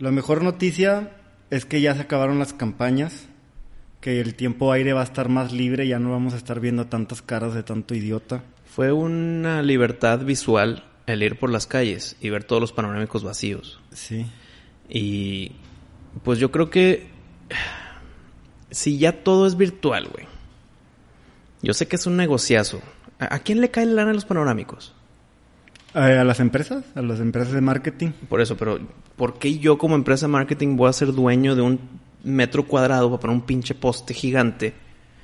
La mejor noticia es que ya se acabaron las campañas, que el tiempo aire va a estar más libre, ya no vamos a estar viendo tantas caras de tanto idiota. Fue una libertad visual el ir por las calles y ver todos los panorámicos vacíos. Sí. Y pues yo creo que si ya todo es virtual, güey. Yo sé que es un negociazo. ¿A, quién le cae la lana a los panorámicos? ¿A, a las empresas? ¿A las empresas de marketing? Por eso, pero ¿por qué yo como empresa de marketing voy a ser dueño de un metro cuadrado para poner un pinche poste gigante?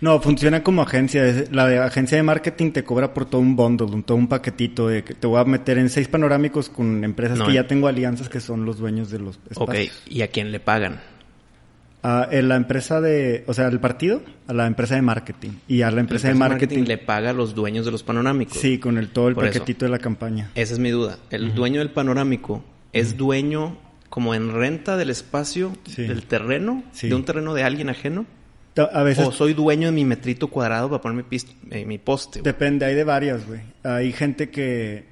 No, funciona como agencia. La de agencia de marketing te cobra por todo un bundle, un- todo un paquetito de que te voy a meter en seis panorámicos con empresas No, que ya tengo alianzas que son los dueños de los Ok, espacios. ¿y a quién le pagan? A eh, la empresa de, o sea, el partido, a la empresa de marketing. Y a la empresa, de marketing, le paga a los dueños de los panorámicos. sí, con el todo el Por eso. paquetito de la campaña. Esa es mi duda. ¿El dueño del panorámico es dueño como en renta del espacio, Sí. del terreno, Sí. de un terreno de alguien ajeno? A veces ¿O soy dueño de mi metrito cuadrado para poner mi, eh, mi poste? depende, hay de varias, güey. Hay gente que,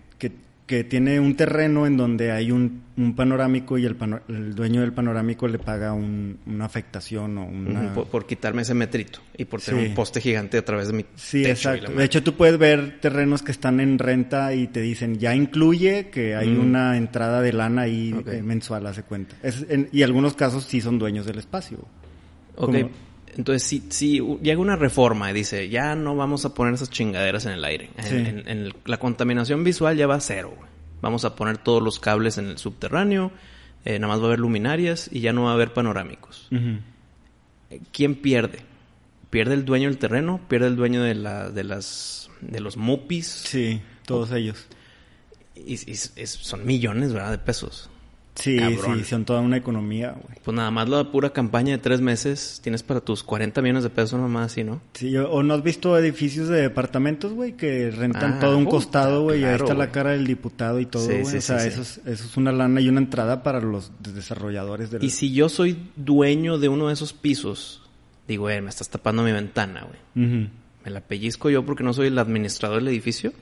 que, tiene un terreno en donde hay un, un panorámico y el, pano- el dueño del panorámico le paga un- una afectación o una... Por, por quitarme ese metrito y por tener Sí. un poste gigante a través de mi Sí, techo exacto. De hecho, tú puedes ver terrenos que están en renta y te dicen, ya incluye que hay Mm. una entrada de lana ahí eh, mensual, hace cuenta. Es- en- y algunos casos sí son dueños del espacio. Ok, como- entonces si, si llega una reforma y dice, ya no vamos a poner esas chingaderas en el aire. En- Sí. En, en el- la contaminación visual ya va a cero. güey. Vamos a poner todos los cables en el subterráneo, eh, nada más va a haber luminarias y ya no va a haber panorámicos. ¿Quién pierde? ¿Pierde el dueño del terreno? ¿Pierde el dueño de, la, de, las, de los MUPIs? Sí, todos ellos. Y, y- son millones, ¿verdad? De pesos. Sí, Cabrón. sí, son toda una economía, güey. Pues nada más la pura campaña de tres meses tienes para tus 40 millones de pesos nomás, ¿sí, no? Sí, o no has visto edificios de departamentos, güey, que rentan Ah, todo un costado, güey, y ahí está la cara del diputado y todo, Sí, güey. sí, o sea, sí, eso, sí. Es, eso es una lana y una entrada para los desarrolladores del... Y si yo soy dueño de uno de esos pisos, digo, eh, me estás tapando mi ventana, güey. ¿Me la pellizco yo porque no soy el administrador del edificio?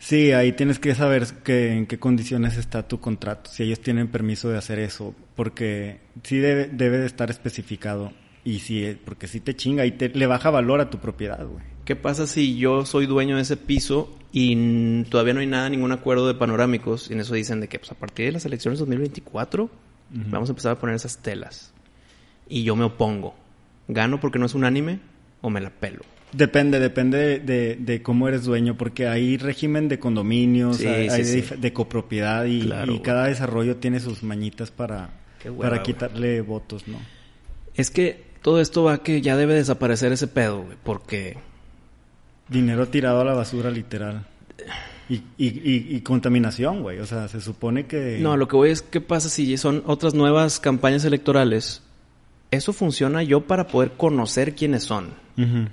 Sí, ahí tienes que saber que, en qué condiciones está tu contrato, si ellos tienen permiso de hacer eso, porque sí debe, debe de estar especificado. Y sí, porque sí te chinga y te, le baja valor a tu propiedad, güey. ¿Qué pasa si yo soy dueño de ese piso y todavía no hay nada, ningún acuerdo de panorámicos? Y en eso dicen de que pues, a partir de las elecciones 2024 vamos a empezar a poner esas telas. Y yo me opongo. ¿Gano porque no es unánime o me la pelo? Depende, depende de, cómo eres dueño, porque hay régimen de condominios, Sí, hay, sí, hay sí. de, copropiedad y, Claro, y güey. cada desarrollo tiene sus mañitas para, para güey. quitarle votos, ¿no? Es que todo esto va que ya debe desaparecer ese pedo, güey, porque Dinero tirado a la basura, literal. Y, y, y, y contaminación, güey. O sea, se supone que... No, lo que voy es, ¿qué pasa si son otras nuevas campañas electorales? Eso funciona yo para poder conocer quiénes son, Ujú,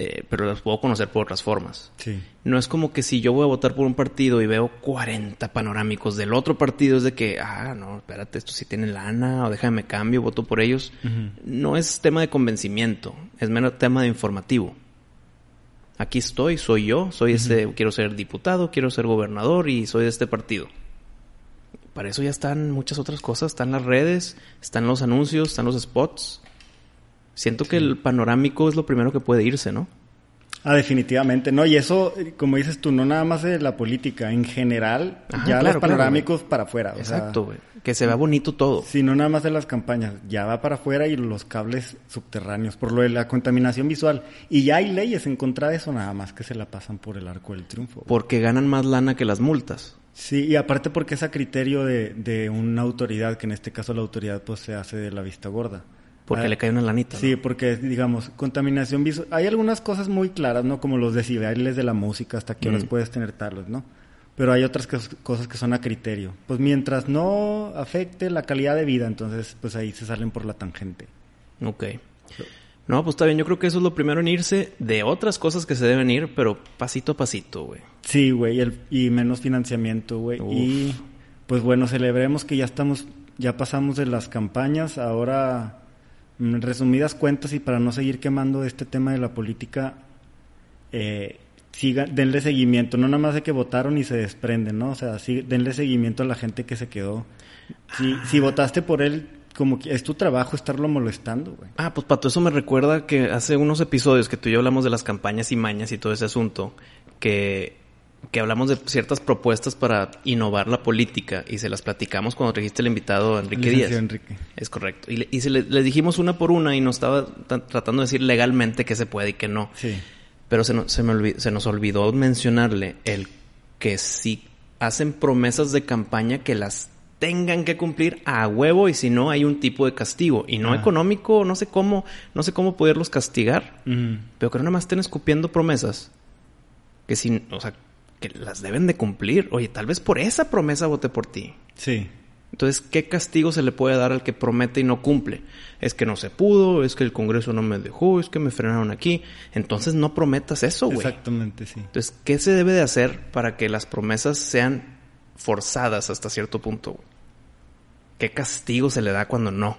eh, pero las puedo conocer por otras formas. Sí. No es como que si yo voy a votar por un partido y veo 40 panorámicos del otro partido, es de que, ah, no, espérate, esto sí tiene lana, o déjame cambio, voto por ellos. No es tema de convencimiento, es menos tema de informativo. Aquí estoy, soy yo, soy este, quiero ser diputado, quiero ser gobernador y soy de este partido. Para eso ya están muchas otras cosas, están las redes, están los anuncios, están los spots. Siento que el panorámico es lo primero que puede irse, ¿no? Ah, definitivamente. No, y eso, como dices tú, no nada más de la política. En general, Ajá, ya claro, los claro, panorámicos para afuera. Exacto, güey. Que se vea bonito todo. Sí, no nada más de las campañas, ya va para afuera y los cables subterráneos, por lo de la contaminación visual. Y ya hay leyes en contra de eso, nada más que se la pasan por el arco del triunfo. Porque ganan más lana que las multas. Sí, y aparte porque es a criterio de, de una autoridad, que en este caso la autoridad pues se hace de la vista gorda. Porque Ah, le cae una lanita. ¿no? Sí, porque digamos, contaminación visual. Hay algunas cosas muy claras, ¿no? Como los decibeles de la música, hasta qué horas Mm. puedes tener talos, ¿no? Pero hay otras que- cosas que son a criterio. Pues mientras no afecte la calidad de vida, entonces pues ahí se salen por la tangente. Ok. No, pues está bien. Yo creo que eso es lo primero en irse de otras cosas que se deben ir, pero pasito a pasito, güey. Sí, güey, y menos financiamiento, güey. Y pues bueno, celebremos que ya estamos, ya pasamos de las campañas, ahora en resumidas cuentas y para no seguir quemando este tema de la política, eh, siga, denle seguimiento, no nada más de que votaron y se desprenden, ¿no? O sea, sí, denle seguimiento a la gente que se quedó. Si, si votaste por él, como que es tu trabajo estarlo molestando, güey. Ah, pues Pato, eso me recuerda que hace unos episodios que tú y yo hablamos de las campañas y mañas y todo ese asunto, que, que hablamos de ciertas propuestas para innovar la política y se las platicamos cuando trajiste el invitado Enrique Díaz. Enrique. Es correcto. Y, le- y se le, les dijimos una por una y nos estaba ta- tratando de decir legalmente que se puede y que no. Sí. Pero se, no- se, me olvi- se nos olvidó mencionarle el que si hacen promesas de campaña que las tengan que cumplir a huevo y si no hay un tipo de castigo y no Ah. económico, no sé cómo, no sé cómo poderlos castigar, Ujú. pero que no nada más estén escupiendo promesas que sin, o sea, que las deben de cumplir. Oye, tal vez por esa promesa voté por ti. Sí. Entonces, ¿qué castigo se le puede dar al que promete y no cumple? Es que no se pudo, es que el Congreso no me dejó, es que me frenaron aquí. Entonces no prometas eso, güey. Exactamente, sí. Entonces, ¿qué se debe de hacer para que las promesas sean forzadas hasta cierto punto? güey? ¿Qué castigo se le da cuando no?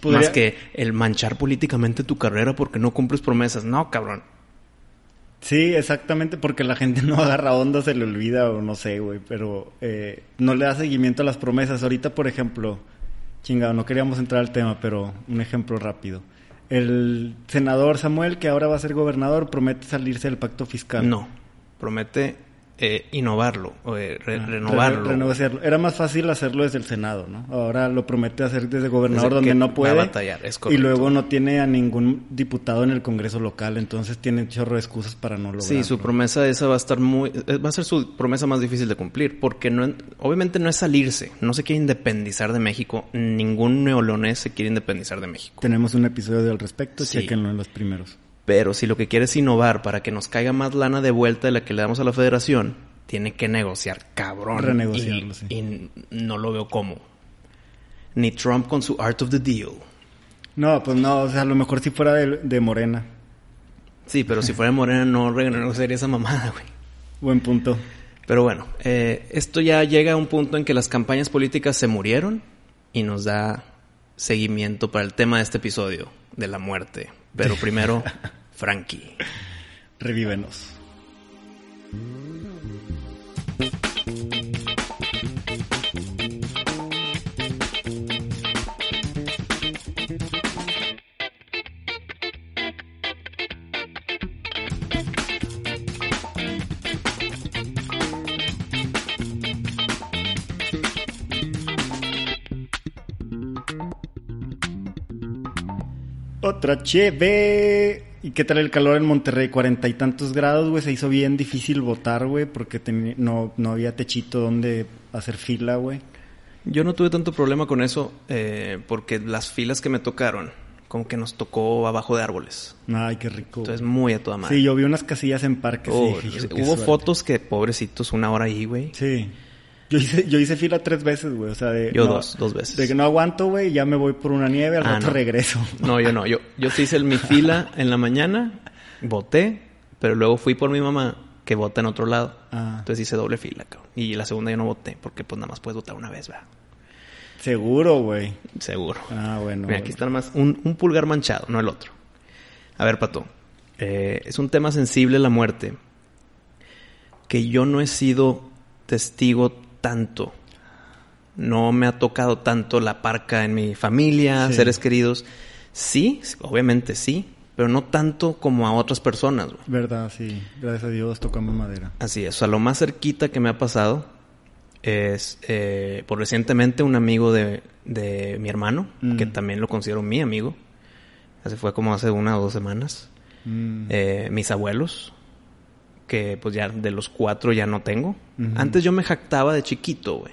Podría- Más que el manchar políticamente tu carrera porque no cumples promesas. No, cabrón. Sí, exactamente, porque la gente no agarra onda, se le olvida o no sé, güey, pero eh, no le da seguimiento a las promesas. Ahorita, por ejemplo, chingado, no queríamos entrar al tema, pero un ejemplo rápido. El senador Samuel, que ahora va a ser gobernador, promete salirse del pacto fiscal. No. Promete eh, innovarlo, o, eh, re- Ah, renovarlo. re- renegociarlo. Era más fácil hacerlo desde el Senado, ¿no? Ahora lo promete hacer desde gobernador Desde donde no puede. batallar, es y luego no tiene a ningún diputado en el Congreso local, entonces tiene chorro de excusas para no lograrlo. Sí, su promesa esa va a estar muy... eh, Va a ser su promesa más difícil de cumplir, porque no, obviamente no es salirse, no se quiere independizar de México, ningún neolonés se quiere independizar de México. Tenemos un episodio al respecto, Sí. chequenlo en los primeros. Pero si lo que quiere es innovar para que nos caiga más lana de vuelta de la que le damos a la federación, tiene que negociar, cabrón. Renegociarlo, y, sí. y no lo veo cómo. Ni Trump con su Art of the Deal. No, pues no, o sea, a lo mejor si fuera de, de Morena. Sí, pero si fuera Morena no renegociaría esa mamada, güey. Buen punto. Pero bueno, eh, esto ya llega a un punto en que las campañas políticas se murieron y nos da seguimiento para el tema de este episodio, de la muerte. Pero primero, Frankie. Revívenos. Otra cheve. ¿Y qué tal el calor en Monterrey? Cuarenta y tantos grados, güey. Se hizo bien difícil votar, güey, porque no, no había techito donde hacer fila, güey. Yo no tuve tanto problema con eso eh, porque las filas que me tocaron, como que nos tocó abajo de árboles. Ay, qué rico. Entonces, güey. muy a toda madre. Sí, yo vi unas casillas en parques. Oh, sí, hubo suerte. fotos que, pobrecitos, una hora ahí, güey. Sí. Yo hice, yo hice fila tres veces, güey. O sea, de. Yo no, dos, dos veces. De que no aguanto, güey, ya me voy por una nieve, al Ah, rato no. regreso. No, yo no. Yo, yo sí hice el- mi fila en la mañana, voté, pero luego fui por mi mamá que vota en otro lado. Ah. Entonces hice doble fila, cabrón. Y la segunda yo no voté, porque pues nada más puedes votar una vez, ¿verdad? Seguro, güey. Seguro. Ah, bueno. Mira, aquí está nomás un, un pulgar manchado, no el otro. A ver, Pato. eh, es un tema sensible la muerte. Que yo no he sido testigo tanto. No me ha tocado tanto la parca en mi familia, Sí. seres queridos. Sí, obviamente sí, pero no tanto como a otras personas. güey. Verdad, sí. Gracias a Dios tocamos madera. Así es, o sea, lo más cerquita que me ha pasado es, eh, por recientemente, un amigo de, de mi hermano, Mm. que también lo considero mi amigo. Así fue como hace una o dos semanas. Mm. Eh, mis abuelos, que pues ya de los cuatro ya no tengo. Antes yo me jactaba de chiquito, güey,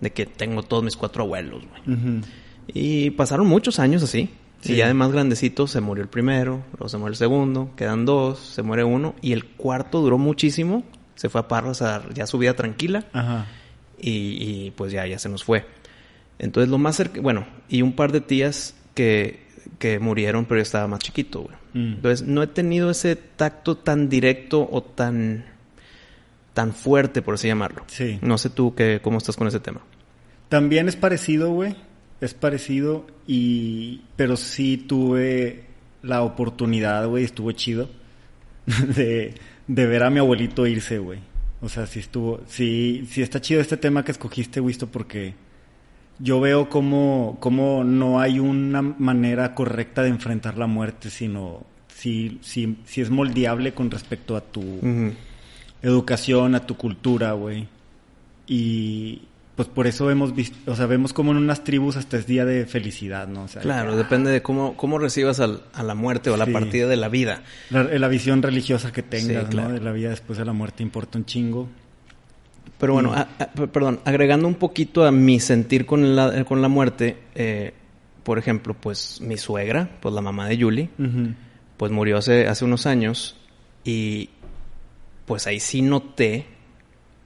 de que tengo todos mis cuatro abuelos, güey. Y pasaron muchos años así. Sí. Y ya de más grandecito se murió el primero, luego se muere el segundo, quedan dos, se muere uno. Y el cuarto duró muchísimo. Se fue a Parras a ya su vida tranquila. Ajá. Y, y, pues ya, ya se nos fue. Entonces lo más cerca, bueno, y un par de tías que, que murieron, pero yo estaba más chiquito, güey. Mm. Entonces no he tenido ese tacto tan directo o tan, tan fuerte, por así llamarlo. Sí. No sé tú qué, cómo estás con ese tema. También es parecido, güey. Es parecido y... Pero sí tuve la oportunidad, güey, estuvo chido, de, de ver a mi abuelito irse, güey. O sea, sí estuvo, sí, sí está chido este tema que escogiste, visto, porque yo veo como, como no hay una manera correcta de enfrentar la muerte, sino si, si, si es moldeable con respecto a tu educación, a tu cultura, güey. Y pues por eso hemos visto, o sea, vemos como en unas tribus hasta es día de felicidad, ¿no? claro, depende de cómo, cómo recibas a la muerte o a la partida de la vida. La, visión religiosa que tengas, ¿no? De la vida después de la muerte importa un chingo. Pero bueno, perdón, agregando un poquito a mi sentir con la, con la muerte, eh, por ejemplo, pues mi suegra, pues la mamá de Julie, pues murió hace, hace unos años y pues ahí sí noté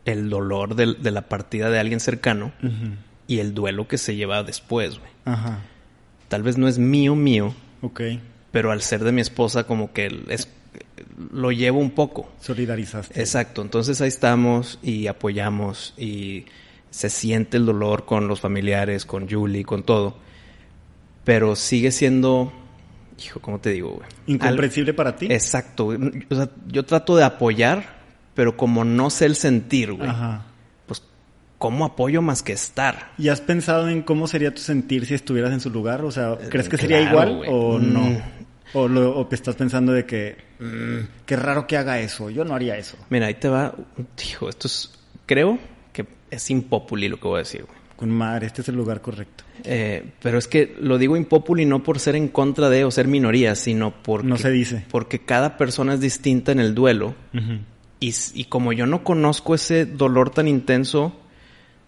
el dolor de, de la partida de alguien cercano y el duelo que se lleva después, güey. Ajá. Tal vez no es mío, mío. Ok. Pero al ser de mi esposa, como que es, lo llevo un poco. Solidarizaste. Exacto. Entonces ahí estamos y apoyamos y se siente el dolor con los familiares, con Julie, con todo. Pero sigue siendo hijo, ¿cómo te digo, güey? Incomprensible para ti. Exacto. O sea, yo trato de apoyar, pero como no sé el sentir, güey. Ajá. Pues, ¿cómo apoyo más que estar? ¿Y has pensado en cómo sería tu sentir si estuvieras en su lugar? O sea, ¿crees que sería igual o mm. O, lo, o estás pensando de que, mm, qué raro que haga eso, yo no haría eso. Mira, ahí te va, hijo, esto es, creo que es impopuli lo que voy a decir, güey. Con madre, este es el lugar correcto. Eh, pero es que lo digo impopuli no por ser en contra de o ser minoría, sino porque... No se dice. Porque cada persona es distinta en el duelo. y, como yo no conozco ese dolor tan intenso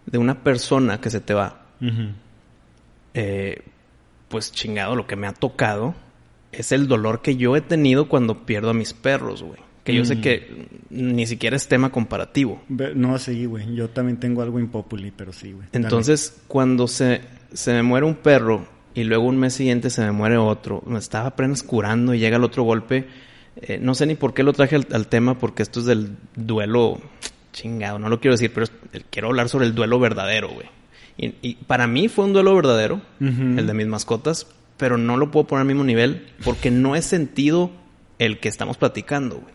de una persona que se te va, eh, pues chingado, lo que me ha tocado es el dolor que yo he tenido cuando pierdo a mis perros, güey. Que yo sé mm. que ni siquiera es tema comparativo. No, sí, güey. Yo también tengo algo impopuli, pero sí, güey. Entonces, cuando se, se me muere un perro y luego un mes siguiente se me muere otro, me estaba apenas curando y llega el otro golpe. Eh, no sé ni por qué lo traje al, tema, porque esto es del duelo chingado, no lo quiero decir, pero quiero hablar sobre el duelo verdadero, güey. Y, para mí fue un duelo verdadero, el de mis mascotas, pero no lo puedo poner al mismo nivel porque no he sentido el que estamos platicando, güey.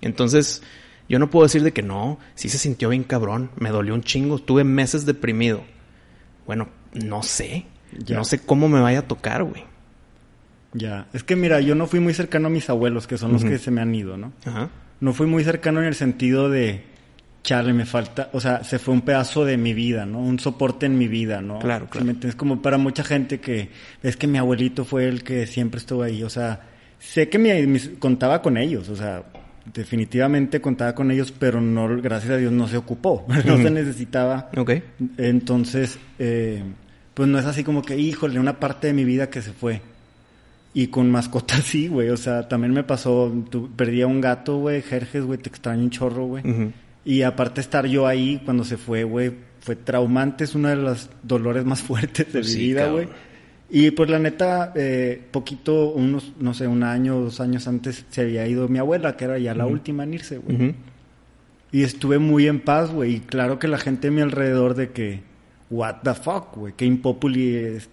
Entonces, yo no puedo decir de que no, sí se sintió bien cabrón, me dolió un chingo, estuve meses deprimido. Bueno, no sé, no sé cómo me vaya a tocar, güey. Ya, es que mira, yo no fui muy cercano a mis abuelos, que son los que se me han ido, ¿no? Ajá. No fui muy cercano en el sentido de, chale, me falta, o sea, se fue un pedazo de mi vida, ¿no? Un soporte en mi vida, ¿no? Claro, claro. Es como para mucha gente que es que mi abuelito fue el que siempre estuvo ahí, o sea, sé que me contaba con ellos, o sea, definitivamente contaba con ellos, pero no, gracias a Dios no se ocupó, no se necesitaba. Ok. Entonces, eh, pues no es así como que, híjole, una parte de mi vida que se fue. Y con mascotas sí, güey, o sea, también me pasó, perdí a un gato, güey, Jerjes, güey, te extraño un chorro, güey. Y aparte estar yo ahí cuando se fue, güey, fue traumante, es uno de los dolores más fuertes de mi vida, güey. Y pues la neta, eh, poquito, unos, no sé, un año o dos años antes se había ido mi abuela, que era ya la última en irse, güey. Y estuve muy en paz, güey. Y claro que la gente a mi alrededor de que, what the fuck, güey, qué impopuli es,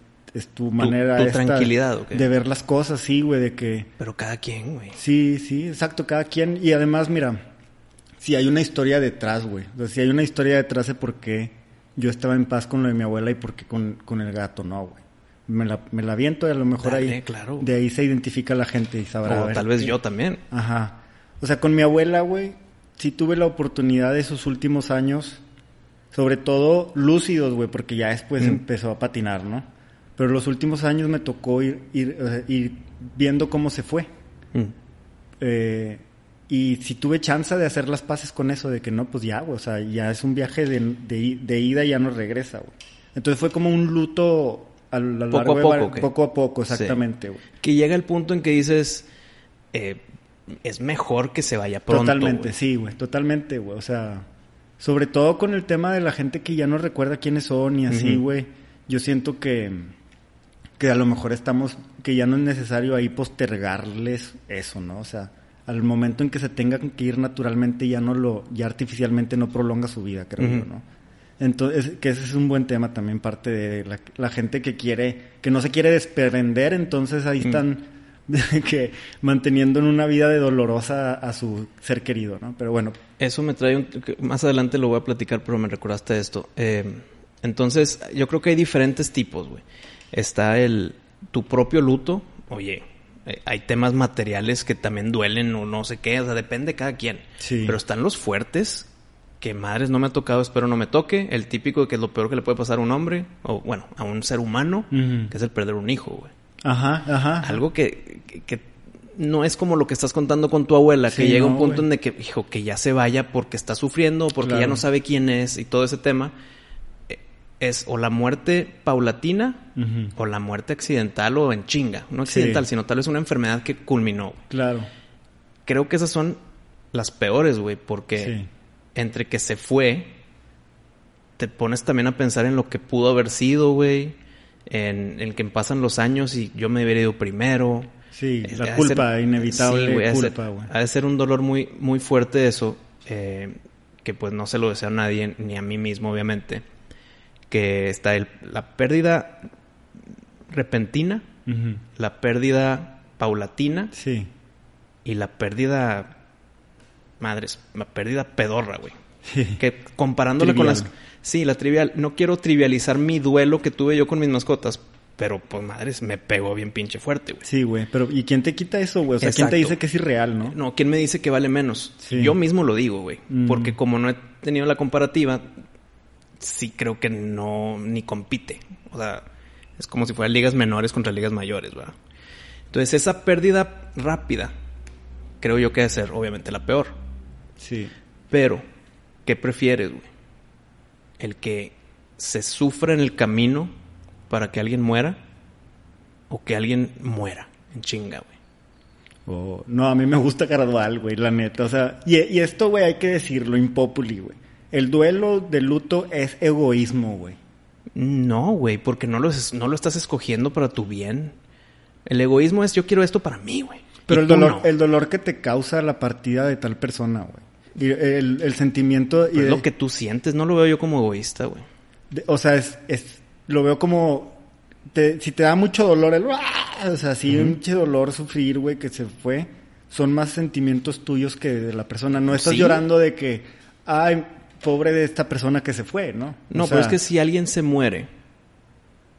tu manera tu, tranquilidad, de ver las cosas, sí, güey, de que... Pero cada quien, güey. Sí, sí, exacto, cada quien. Y además, mira, si hay una historia detrás, güey. O sea, si hay una historia detrás de por qué yo estaba en paz con lo de mi abuela y por qué con, con el gato, no, güey me la, me la viento y a lo mejor ahí claro. de ahí se identifica la gente y sabrá. O tal vez yo también. Ajá. O sea, con mi abuela, güey, sí tuve la oportunidad de esos últimos años, sobre todo lúcidos, güey, porque ya después mm. empezó a patinar, ¿no? Pero los últimos años me tocó ir, ir, viendo cómo se fue. Mm. Eh, y si tuve chance de hacer las paces con eso, de que no, pues ya, güey, o sea, ya es un viaje de, de, de ida y ya no regresa, güey. Entonces fue como un luto poco a poco. poco a poco, exactamente. Que llega el punto en que dices, eh, es mejor que se vaya pronto. Totalmente, sí, güey, totalmente, güey. O sea, sobre todo con el tema de la gente que ya no recuerda quiénes son y así, güey. Yo siento que, que a lo mejor estamos, que ya no es necesario ahí postergarles eso, ¿no? O sea, al momento en que se tengan que ir naturalmente ya no lo, ya artificialmente no prolonga su vida, creo yo, ¿no? Entonces, que ese es un buen tema también, parte de la, gente que quiere, que no se quiere desprender, entonces ahí están que manteniendo en una vida de dolorosa a su ser querido, ¿no? Pero bueno. Eso me trae un... Más adelante lo voy a platicar, pero me recordaste esto. Eh, entonces, yo creo que hay diferentes tipos, güey. Está el... Tu propio luto. Oye, hay temas materiales que también duelen o no sé qué. O sea, depende de cada quien. Sí. Pero están los fuertes que madres no me ha tocado, espero no me toque. El típico de que es lo peor que le puede pasar a un hombre, o bueno, a un ser humano, que es el perder un hijo, güey. Ajá, ajá. Algo que, que, que no es como lo que estás contando con tu abuela, que llega un no, punto güey. en de que, hijo, que ya se vaya porque está sufriendo, porque ya no sabe quién es y todo ese tema. Es o la muerte paulatina o la muerte accidental o en chinga. No accidental, Sí. sino tal vez una enfermedad que culminó. Claro. Creo que esas son las peores, güey, porque Sí. entre que se fue, te pones también a pensar en lo que pudo haber sido, güey. En, en que pasan los años y yo me hubiera ido primero. Sí, Eh, la culpa, ser- inevitable sí, güey, ha de ser- culpa, güey. Ha de ser un dolor muy, muy fuerte eso. eh, que pues no se lo deseo a nadie, ni a mí mismo, obviamente. Que está el- la pérdida repentina, la pérdida paulatina Sí. y la pérdida. Madres, la pérdida pedorra, güey. Sí. Que comparándola con las... Sí, la trivial. No quiero trivializar mi duelo que tuve yo con mis mascotas. Pero, pues, madres, me pegó bien pinche fuerte, güey. Sí, güey. Pero, ¿y quién te quita eso, güey? O sea, ¿quién te dice que es irreal, no? No, ¿quién me dice que vale menos? Sí. Yo mismo lo digo, güey. Mm. Porque como no he tenido la comparativa, sí creo que no ni compite. O sea, es como si fueran ligas menores contra ligas mayores, ¿verdad? Entonces, esa pérdida rápida, creo yo que debe ser, obviamente, la peor. Sí. Pero, ¿qué prefieres, güey? ¿El que se sufra en el camino para que alguien muera? ¿O que alguien muera en chinga, güey? Oh, no, a mí me gusta gradual, güey, la neta. O sea, y, y esto, güey, hay que decirlo, impopuli, güey. El duelo de luto es egoísmo, güey. No, güey, porque no lo, es- no lo estás escogiendo para tu bien. El egoísmo es yo quiero esto para mí, güey. Pero el dolor, no. el dolor que te causa la partida de tal persona, güey. Y el, el sentimiento... Y es lo que tú sientes, no lo veo yo como egoísta, güey. o sea, es, es... Lo veo como... te- si te da mucho dolor, el... ¡ah! O sea, si un mucho dolor sufrir, güey, que se fue, son más sentimientos tuyos que de la persona. No estás Sí. llorando de que... Ay, pobre de esta persona que se fue, ¿no? No, O pero es que si alguien se muere,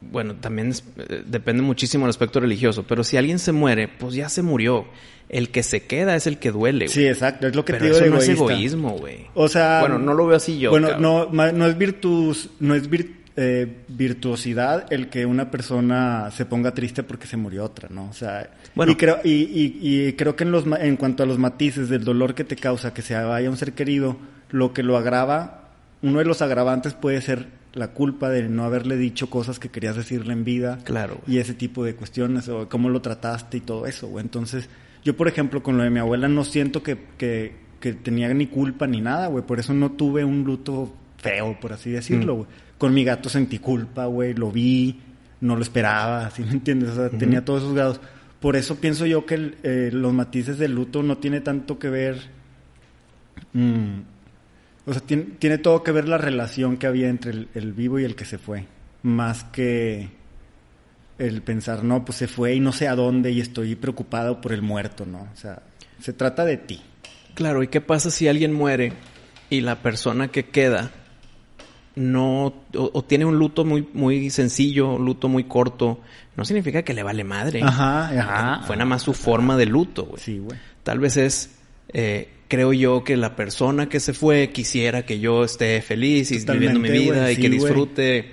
bueno, también es- eh, depende muchísimo del aspecto religioso, pero si alguien se muere, pues ya se murió. El que se queda es el que duele, güey. Sí, exacto, es lo que pero te digo eso de no es egoísmo, güey. O sea, Bueno, no lo veo así yo, Bueno, cabrón. no, no es virtus, no es eh, virtuosidad el que una persona se ponga triste porque se murió otra, ¿no? O sea, Bueno. y creo y, y- y creo que en los en cuanto a los matices del dolor que te causa que se vaya un ser querido, lo que lo agrava, uno de los agravantes puede ser la culpa de no haberle dicho cosas que querías decirle en vida Claro, güey. y ese tipo de cuestiones o cómo lo trataste y todo eso, güey. Entonces, yo por ejemplo con lo de mi abuela no siento que, que, que tenía ni culpa ni nada, güey. Por eso no tuve un luto feo, por así decirlo, Mm. güey. Con mi gato sentí culpa, güey. Lo vi, no lo esperaba, ¿sí me entiendes? O sea, tenía todos esos grados. Por eso pienso yo que el- eh, los matices del luto no tiene tanto que ver... mm, o sea, tiene, tiene todo que ver la relación que había entre el, el vivo y el que se fue. Más que el pensar, no, pues se fue y no sé a dónde y estoy preocupado por el muerto, ¿no? O sea, se trata de ti. Claro, ¿y qué pasa si alguien muere y la persona que queda no o, o tiene un luto muy muy sencillo, un luto muy corto? No significa que le vale madre. Ajá, ajá. Fue nada más su forma de luto, güey. Sí, güey. Tal vez es, eh, creo yo, que la persona que se fue quisiera que yo esté feliz y Totalmente, viviendo mi vida y sí, que disfrute.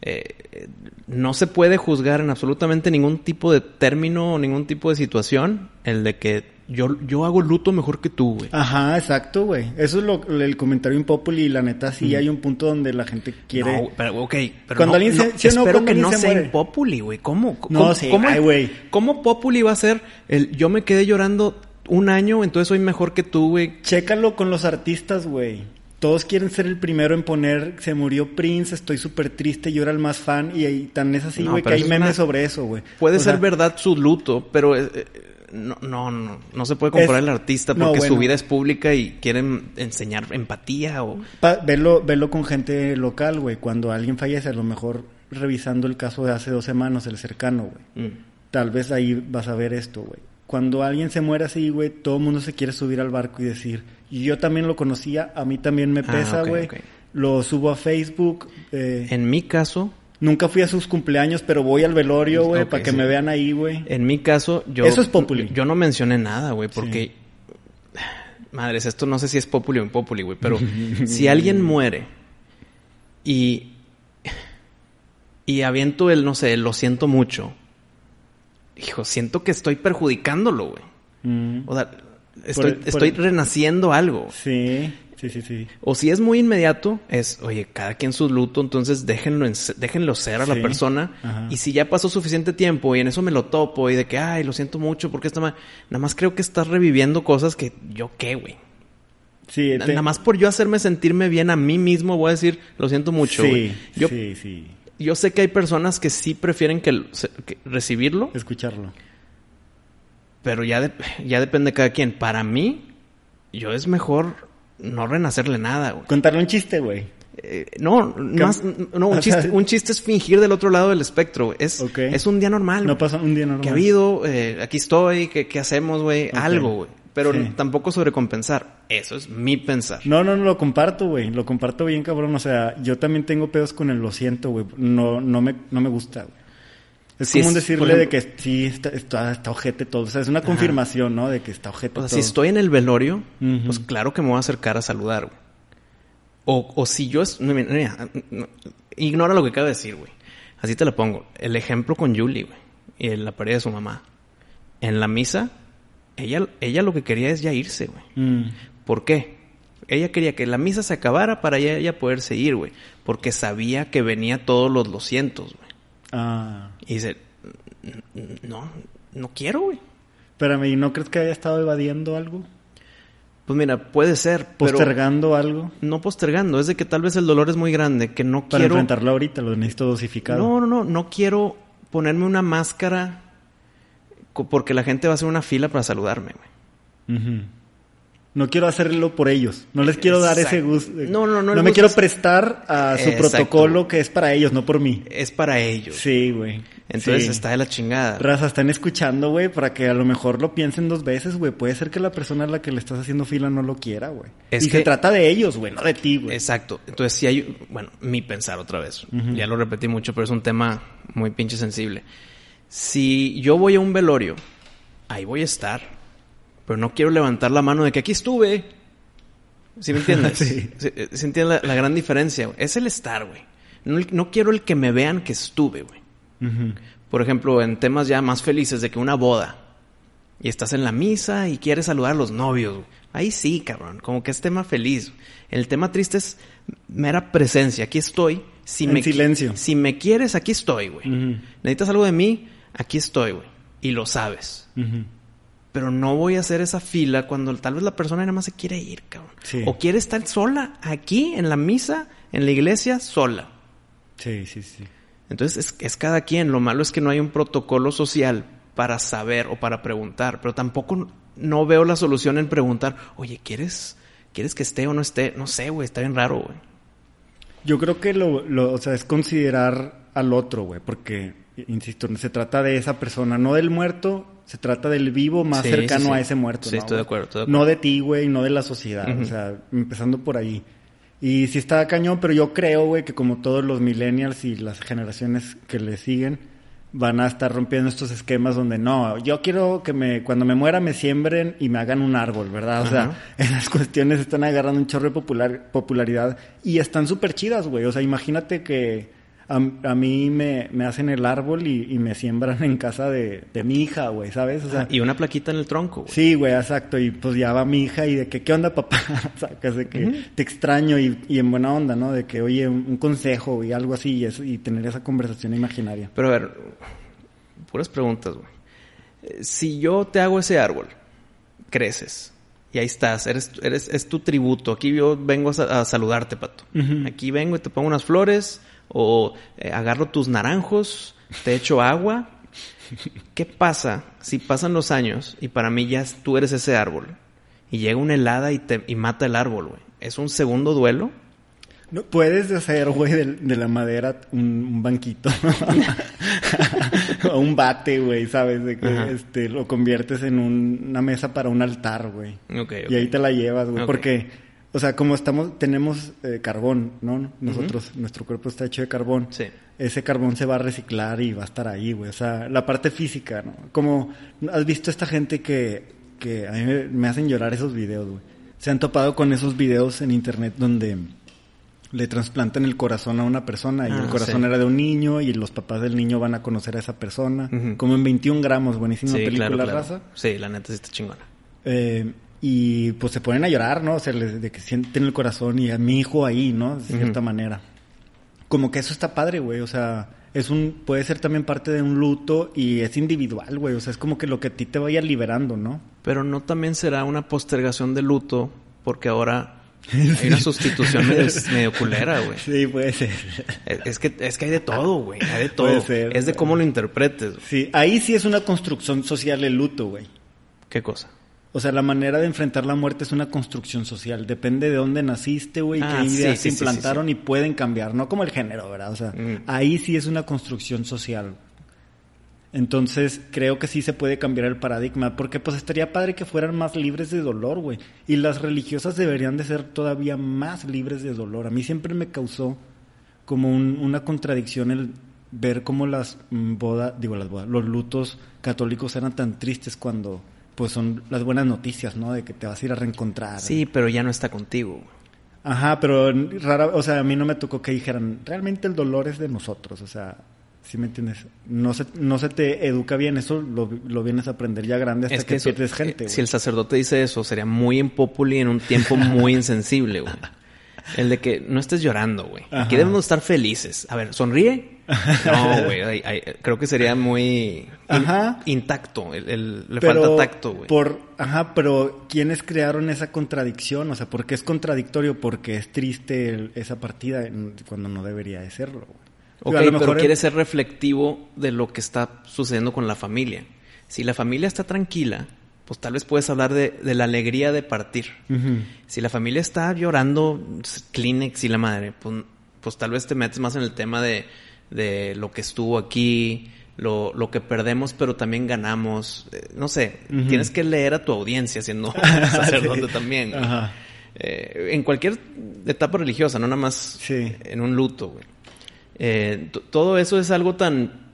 Eh, no se puede juzgar en absolutamente ningún tipo de término o ningún tipo de situación el de que yo, yo hago luto mejor que tú, güey. Ajá, exacto, güey. Eso es lo, el comentario impopuli y la neta sí hay un punto donde la gente quiere... No, pero, ok, pero Cuando no, alguien se- no, ¿sí no? espero que no se sea impopuli, güey. ¿Cómo? No, ¿Cómo- sí, cómo- ay, güey. ¿Cómo populi va a ser el yo me quedé llorando un año, entonces soy mejor que tú, güey? Chécalo con los artistas, güey. Todos quieren ser el primero en poner, se murió Prince, estoy súper triste, yo era el más fan y, y tan es así, No, güey, que hay memes una- sobre eso, güey. Puede O ser sea, verdad su luto, pero eh, eh, no, no, no, no se puede comparar Es- al artista no, porque su vida es pública y quieren enseñar empatía o... pa- velo, velo con gente local, güey. Cuando alguien fallece, a lo mejor revisando el caso de hace dos semanas, el cercano, güey. Mm. tal vez ahí vas a ver esto, güey. Cuando alguien se muere así, güey, todo el mundo se quiere subir al barco y decir, y yo también lo conocía, a mí también me Ah, pesa, güey. Lo subo a Facebook. eh, En mi caso, Nunca fui a sus cumpleaños, pero voy al velorio, güey, para que sí. me vean ahí, güey. en mi caso, yo... Eso es populi. Yo no mencioné nada, güey, porque... Madres, esto no sé si es populi o impopuli, güey, pero si alguien muere y... Y aviento el, no sé, lo siento mucho. Hijo, siento que estoy perjudicándolo, güey. Mm. O sea, estoy, por- estoy renaciendo algo. Sí, sí, sí, sí. O si es muy inmediato, es, oye, cada quien su luto, entonces déjenlo, en- déjenlo ser a la persona. Ajá. Y si ya pasó suficiente tiempo y en eso me lo topo y de que, ay, lo siento mucho porque está mal. Nada más creo que estás reviviendo cosas que yo qué, güey. Sí, te- Nada más por yo hacerme sentirme bien a mí mismo, voy a decir, lo siento mucho, Sí. Yo, sí, sí. Yo sé que hay personas que sí prefieren que, recibirlo, Escucharlo. pero ya, de- ya depende de cada quien. Para mí, yo es mejor no renacerle nada, güey. Contarle un chiste, güey. Eh, no, más, no, un chiste, un chiste es fingir del otro lado del espectro. güey. Es, es un día normal. No pasa un día normal. que ha habido, eh, aquí estoy, ¿qué, qué hacemos, güey? Algo, güey. Pero Sí. tampoco sobrecompensar. Eso es mi pensar. No, no, no lo comparto, güey. Lo comparto bien, cabrón. O sea, yo también tengo pedos con el lo siento, güey. No, no me, no me gusta, güey. Es Sí, común decirle ejemplo- de que sí, está, está, está ojete todo. O sea, es una confirmación, ¿no? De que está ojete O sea, todo. si estoy en el velorio, pues claro que me voy a acercar a saludar, güey. O, o si yo... es- mira, mira, no, ignora lo que acabo de decir, güey. Así te la pongo. El ejemplo con Julie, güey. Y en la pared de su mamá. En la misa, ella, ella lo que quería es ya irse, güey. Mm. ¿Por qué? Ella quería que la misa se acabara para ella, ella poder seguir, güey. Porque sabía que venía todos los 200, güey. Ah. Y dice, "N- no, no quiero, güey. Espérame, ¿y no crees que haya estado evadiendo algo? Pues mira, puede ser, pero ¿Postergando algo? no postergando. Es de que tal vez el dolor es muy grande, que no Para quiero... enfrentarlo ahorita, lo necesito dosificado. No, no, no, no quiero ponerme una máscara porque la gente va a hacer una fila para saludarme, güey. No quiero hacerlo por ellos. No les quiero dar ese gusto. No, no, no el me gusto quiero es- prestar a su Exacto. protocolo que es para ellos, no por mí. Es para ellos. Sí, güey. Entonces Sí. está de la chingada. Raza, están escuchando, güey, para que a lo mejor lo piensen dos veces, güey. Puede ser que la persona a la que le estás haciendo fila no lo quiera, güey. Y que- se trata de ellos, güey, no de ti, güey. Exacto. Entonces, si hay, bueno, mi pensar otra vez. Ya lo repetí mucho, pero es un tema muy pinche sensible. Si yo voy a un velorio, ahí voy a estar, pero no quiero levantar la mano de que aquí estuve. ¿Sí me entiendes? Sí. ¿Se, se entiende la, la gran diferencia? güey? Es el estar, güey. No, quiero el que me vean que estuve, güey. Por ejemplo, en temas ya más felices de que una boda. Y estás en la misa y quieres saludar a los novios. güey. Ahí sí, cabrón. Como que es tema feliz. El tema triste es mera presencia. Aquí estoy. Si En me, silencio. Si me quieres, aquí estoy, güey. Necesitas algo de mí, aquí estoy, güey. Y lo sabes. Pero no voy a hacer esa fila cuando tal vez la persona nada más se quiere ir, cabrón. Sí. O quiere estar sola, aquí, en la misa, en la iglesia, sola. Sí, sí, sí. Entonces es, es cada quien. Lo malo es que no hay un protocolo social para saber o para preguntar. Pero tampoco no veo la solución en preguntar, oye, ¿quieres, ¿quieres que esté o no esté? No sé, güey, está bien raro, güey. Yo creo que lo, lo, o sea, es considerar al otro, güey, porque, insisto, se trata de esa persona, no del muerto, se trata del vivo más Sí, cercano sí, sí. a ese muerto. Sí, ¿no, estoy de acuerdo, estoy de acuerdo. No de ti, güey, no de la sociedad, o sea, empezando por ahí. Y sí está cañón, pero yo creo, güey, que como todos los millennials y las generaciones que le siguen, van a estar rompiendo estos esquemas donde no, yo quiero que me, cuando me muera me siembren y me hagan un árbol, ¿verdad? O Ajá. sea, esas cuestiones están agarrando un chorro de popular, popularidad y están súper chidas, güey. O sea, imagínate que a, a mí me, me hacen el árbol y, y me siembran en casa de, de mi hija, güey, ¿sabes? O sea, Ah, y una plaquita en el tronco, güey. Sí, güey, exacto. Y pues ya va mi hija y de que, ¿qué onda, papá? Sacas de que te extraño y, y en buena onda, ¿no? De que, oye, un, un consejo y algo así y, eso, y tener esa conversación imaginaria. Pero a ver, puras preguntas, güey. Eh, Si yo te hago ese árbol, creces, y ahí estás, eres, eres, es tu tributo. Aquí yo vengo a, a saludarte, pato. Aquí vengo y te pongo unas flores, o eh, agarro tus naranjos, te echo agua. ¿Qué pasa si pasan los años y para mí ya tú eres ese árbol? Y llega una helada y, te, y mata el árbol, güey. ¿Es un segundo duelo? No, puedes hacer, güey, de, de la madera un, un banquito. o un bate, güey, ¿sabes? De que Ajá. este, lo conviertes en un- una mesa para un altar, güey. Ok, ok. Y ahí te la llevas, güey. Porque, o sea, como estamos, tenemos eh, carbón, ¿no? Nosotros, nuestro cuerpo está hecho de carbón. Sí. Ese carbón se va a reciclar y va a estar ahí, güey. O sea, la parte física, ¿no? Como, ¿has visto esta gente que, que a mí me, me hacen llorar esos videos, güey? Se han topado con esos videos en internet donde le trasplantan el corazón a una persona y Ah, el corazón sí. era de un niño y los papás del niño van a conocer a esa persona. Como en 21 gramos, buenísima Sí, película claro, claro. raza. Sí, la neta sí está chingona. Eh, y pues se ponen a llorar, ¿no? O sea, les- de que sienten el corazón y a mi hijo ahí, ¿no? De cierta manera. Como que eso está padre, güey. O sea, es un, puede ser también parte de un luto y es individual, güey. O sea, es como que lo que a ti te vaya liberando, ¿no? Pero no también será una postergación de luto, porque ahora hay una sustitución medio, medio culera, güey. Sí, puede ser. Es es que, es que hay de todo, güey. Hay de todo. Puede ser, es de cómo lo interpretes. Sí, ahí sí es una construcción social el luto, güey. ¿Qué cosa? O sea, la manera de enfrentar la muerte es una construcción social. Depende de dónde naciste, güey, Ah, qué ideas sí, te sí, sí, implantaron y pueden cambiar. No como el género, ¿verdad? O sea, Mm. ahí sí es una construcción social. Entonces, creo que sí se puede cambiar el paradigma, porque pues estaría padre que fueran más libres de dolor, güey. Y las religiosas deberían de ser todavía más libres de dolor. A mí siempre me causó como un- una contradicción el ver cómo las mm, bodas, digo las bodas, los lutos católicos eran tan tristes cuando pues son las buenas noticias, ¿no? De que te vas a ir a reencontrar. Sí, pero ya no está contigo. Ajá, pero rara, o sea, a mí no me tocó que dijeran, realmente el dolor es de nosotros, o sea, ¿sí me entiendes? No se, no se te educa bien, eso lo, lo vienes a aprender ya grande hasta Es que, que eso- pierdes gente. eh, si el sacerdote dice eso, sería muy impopuli en un tiempo muy insensible, güey. El de que no estés llorando, güey. Aquí debemos estar felices. A ver, ¿sonríe? No, güey. Creo que sería muy in- intacto. El, el- le Pero falta tacto, güey. Por, ajá, pero ¿quiénes crearon esa contradicción? O sea, ¿por qué es contradictorio? Porque es triste el- esa partida cuando no debería de serlo. güey. Ok, a lo pero mejor quiere en- ser reflectivo de lo que está sucediendo con la familia. Si la familia está tranquila, pues tal vez puedes hablar de, de la alegría de partir. Si la familia está llorando, s- Kleenex y la madre, pues, pues tal vez te metes más en el tema de, de lo que estuvo aquí, lo, lo que perdemos, pero también ganamos. Eh, no sé, tienes que leer a tu audiencia siendo sacerdote Sí. también. güey. Ajá. Eh, en cualquier etapa religiosa, no nada más Sí. en un luto, güey. Eh, todo eso es algo tan,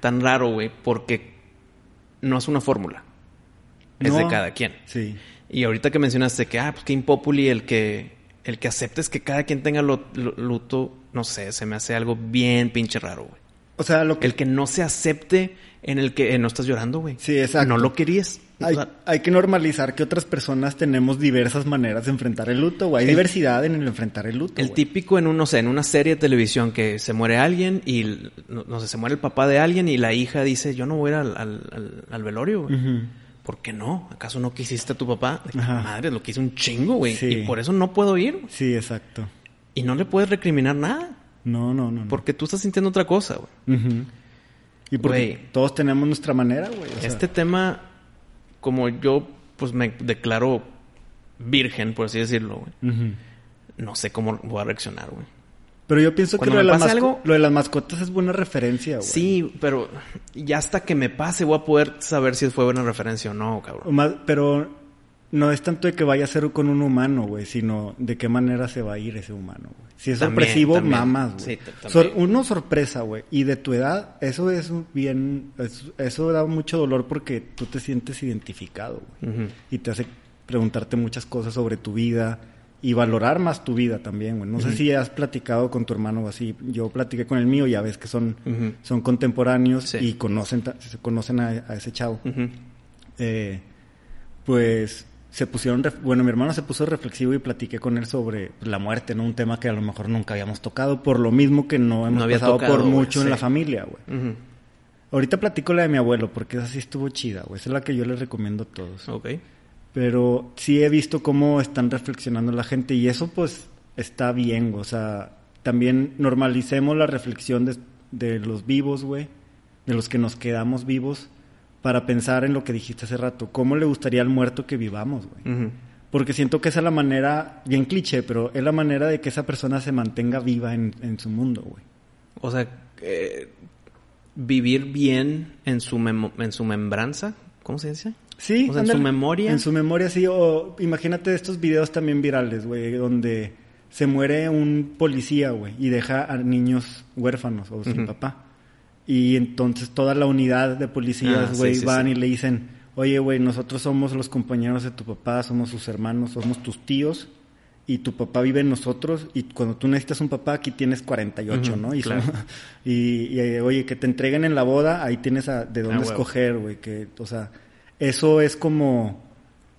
tan raro, güey, porque no es una fórmula. Es de cada quien. Sí. Y ahorita que mencionaste que, ah, pues qué impopuli el que, el que aceptes que cada quien tenga lo- lo- luto, no sé, se me hace algo bien pinche raro, güey. O sea, lo que El que no se acepte en el que eh, no estás llorando, güey. Sí, exacto. No lo querías. O Hay, sea, hay que normalizar que otras personas tenemos diversas maneras de enfrentar el luto, güey. Hay El- diversidad en el enfrentar el luto. el güey. típico en un, no sé, en una serie de televisión que se muere alguien y, no, no sé, se muere el papá de alguien y la hija dice, yo no voy a ir al, al- velorio, güey. ¿Por qué no? ¿Acaso no quisiste a tu papá? De que. Madre, lo quise un chingo, güey. Sí. Y por eso no puedo ir. Sí, exacto. Y no le puedes recriminar nada. No, no, no. no. Porque tú estás sintiendo otra cosa, güey. Y porque todos tenemos nuestra manera, güey. o sea, Este tema, como yo, pues me declaro virgen, por así decirlo, güey. No sé cómo voy a reaccionar, güey. Pero yo pienso que lo de, masco- algo- lo de las mascotas es buena referencia, güey. Sí, pero ya hasta que me pase voy a poder saber si fue buena referencia o no, O cabrón. más- pero no es tanto de que vaya a ser con un humano, güey, sino de qué manera se va a ir ese humano, güey. Si es También, sorpresivo, también. mamas, güey. Sí. Sor- uno sorpresa, güey. Y de tu edad, eso es bien... es- eso da mucho dolor porque tú te sientes identificado, güey. Y te hace preguntarte muchas cosas sobre tu vida y valorar más tu vida también, güey. No sé si has platicado con tu hermano o así. Yo platiqué con el mío, ya ves que son, son contemporáneos Sí. y conocen, conocen a, a ese chavo eh, pues se pusieron, bueno, mi hermano se puso reflexivo y platiqué con él sobre la muerte, ¿no? Un tema que a lo mejor nunca habíamos tocado, por lo mismo que no hemos pasado tocado, por mucho en sí. la familia, güey. Ahorita platico la de mi abuelo, porque esa sí estuvo chida, güey. Esa es la que yo les recomiendo a todos. Ok. Pero sí he visto cómo están reflexionando la gente y eso pues está bien, güey. o sea, también normalicemos la reflexión de, de los vivos, güey, de los que nos quedamos vivos, para pensar en lo que dijiste hace rato, cómo le gustaría al muerto que vivamos, güey. Porque siento que esa es la manera, bien cliché, pero es la manera de que esa persona se mantenga viva en, en su mundo, güey. O sea, eh, vivir bien en su, en su membranza. ¿Cómo se dice? Sí, O sea, en su memoria. En su memoria, sí. O imagínate estos videos también virales, güey, donde se muere un policía, güey, y deja a niños huérfanos o sin papá. Y entonces toda la unidad de Ah, policías, sí, güey, sí, van sí. y le dicen, oye, güey, nosotros somos los compañeros de tu papá, somos sus hermanos, somos tus tíos. Y tu papá vive en nosotros y cuando tú necesitas un papá aquí tienes 48, Ujú, ¿no? Y, claro. son- y, y, oye, que te entreguen en la boda, ahí tienes a- de dónde Ah, escoger, güey, que, o sea, eso es como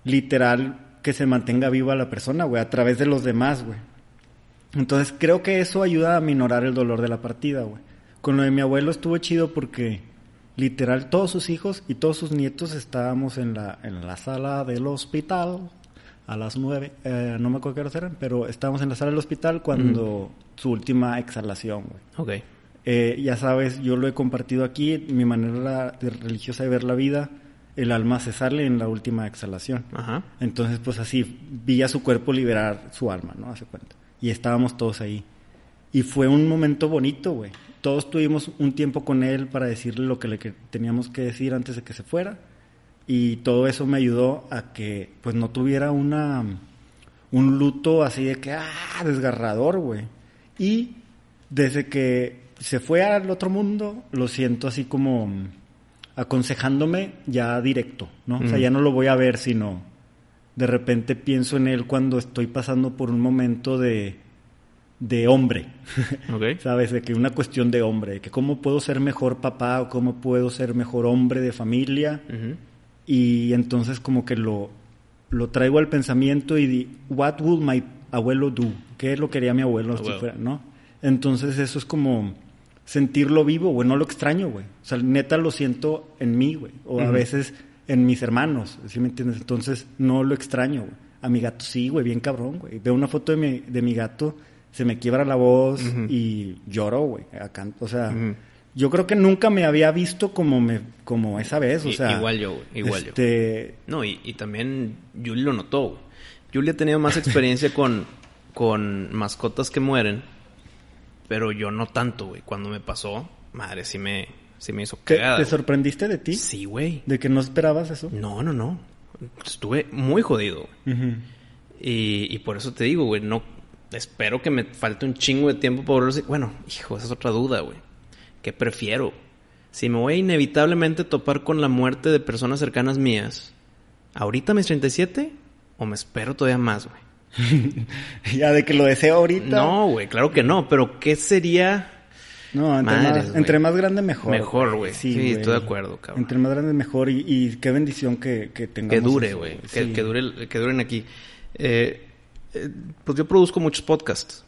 literal que se mantenga viva la persona, güey, a través de los demás, güey. Entonces creo que eso ayuda a minorar el dolor de la partida, güey. Con lo de mi abuelo estuvo chido porque literal todos sus hijos y todos sus nietos estábamos en la, en la sala del hospital a las nueve, eh, no me acuerdo qué horas eran, pero estábamos en la sala del hospital cuando su última exhalación, güey. Ok. Eh, ya sabes, yo lo he compartido aquí, mi manera de religiosa de ver la vida, el alma se sale en la última exhalación. Ajá. Entonces, pues así, vi a su cuerpo liberar su alma, ¿no? Hace cuenta. Y estábamos todos ahí. Y fue un momento bonito, güey. Todos tuvimos un tiempo con él para decirle lo que le teníamos que decir antes de que se fuera. Y todo eso me ayudó a que, pues, no tuviera una un luto así de que, ah, desgarrador, güey. Y desde que se fue al otro mundo, lo siento así como aconsejándome ya directo, ¿no? O sea, ya no lo voy a ver, sino de repente pienso en él cuando estoy pasando por un momento de, de hombre. ¿sabes? De que una cuestión de hombre, de que cómo puedo ser mejor papá o cómo puedo ser mejor hombre de familia. Y entonces como que lo, lo traigo al pensamiento y di, what would my abuelo do? ¿Qué es lo que haría mi abuelo si huevo. fuera, no? Entonces eso es como sentirlo vivo, güey, no lo extraño, güey. O sea, neta lo siento en mí, güey. O a veces en mis hermanos, ¿sí me entiendes? Entonces no lo extraño, güey. A mi gato sí, güey, bien cabrón, güey. Veo una foto de mi, de mi gato, se me quiebra la voz y lloro, güey. O sea, yo creo que nunca me había visto como me como esa vez, o sea. igual yo, güey, igual yo. este, No, y, y también Julie lo notó, güey. Julie ha tenido más experiencia con, con mascotas que mueren, pero yo no tanto, güey. Cuando me pasó, madre, sí me, sí me hizo ¿Te, cagada. te sorprendiste de ti? Sí, güey. ¿De que no esperabas eso? No, no, no. Estuve muy jodido. Y, y por eso te digo, güey, no... Espero que me falte un chingo de tiempo para volver. Bueno, hijo, esa es otra duda, güey. ¿Qué prefiero? Si me voy a inevitablemente topar con la muerte de personas cercanas mías, ¿ahorita mis 37? ¿O me espero todavía más, güey? ya de que lo deseo ahorita. No, güey, claro que no. Pero ¿qué sería No, entre, Madres, más, güey. entre más grande mejor. mejor, güey? Sí, estoy de acuerdo, cabrón. Entre más grande mejor y, y qué bendición que, que tengamos. Que dure, güey. Que, Sí. que dure, que duren aquí. Eh, eh, pues yo produzco muchos podcasts.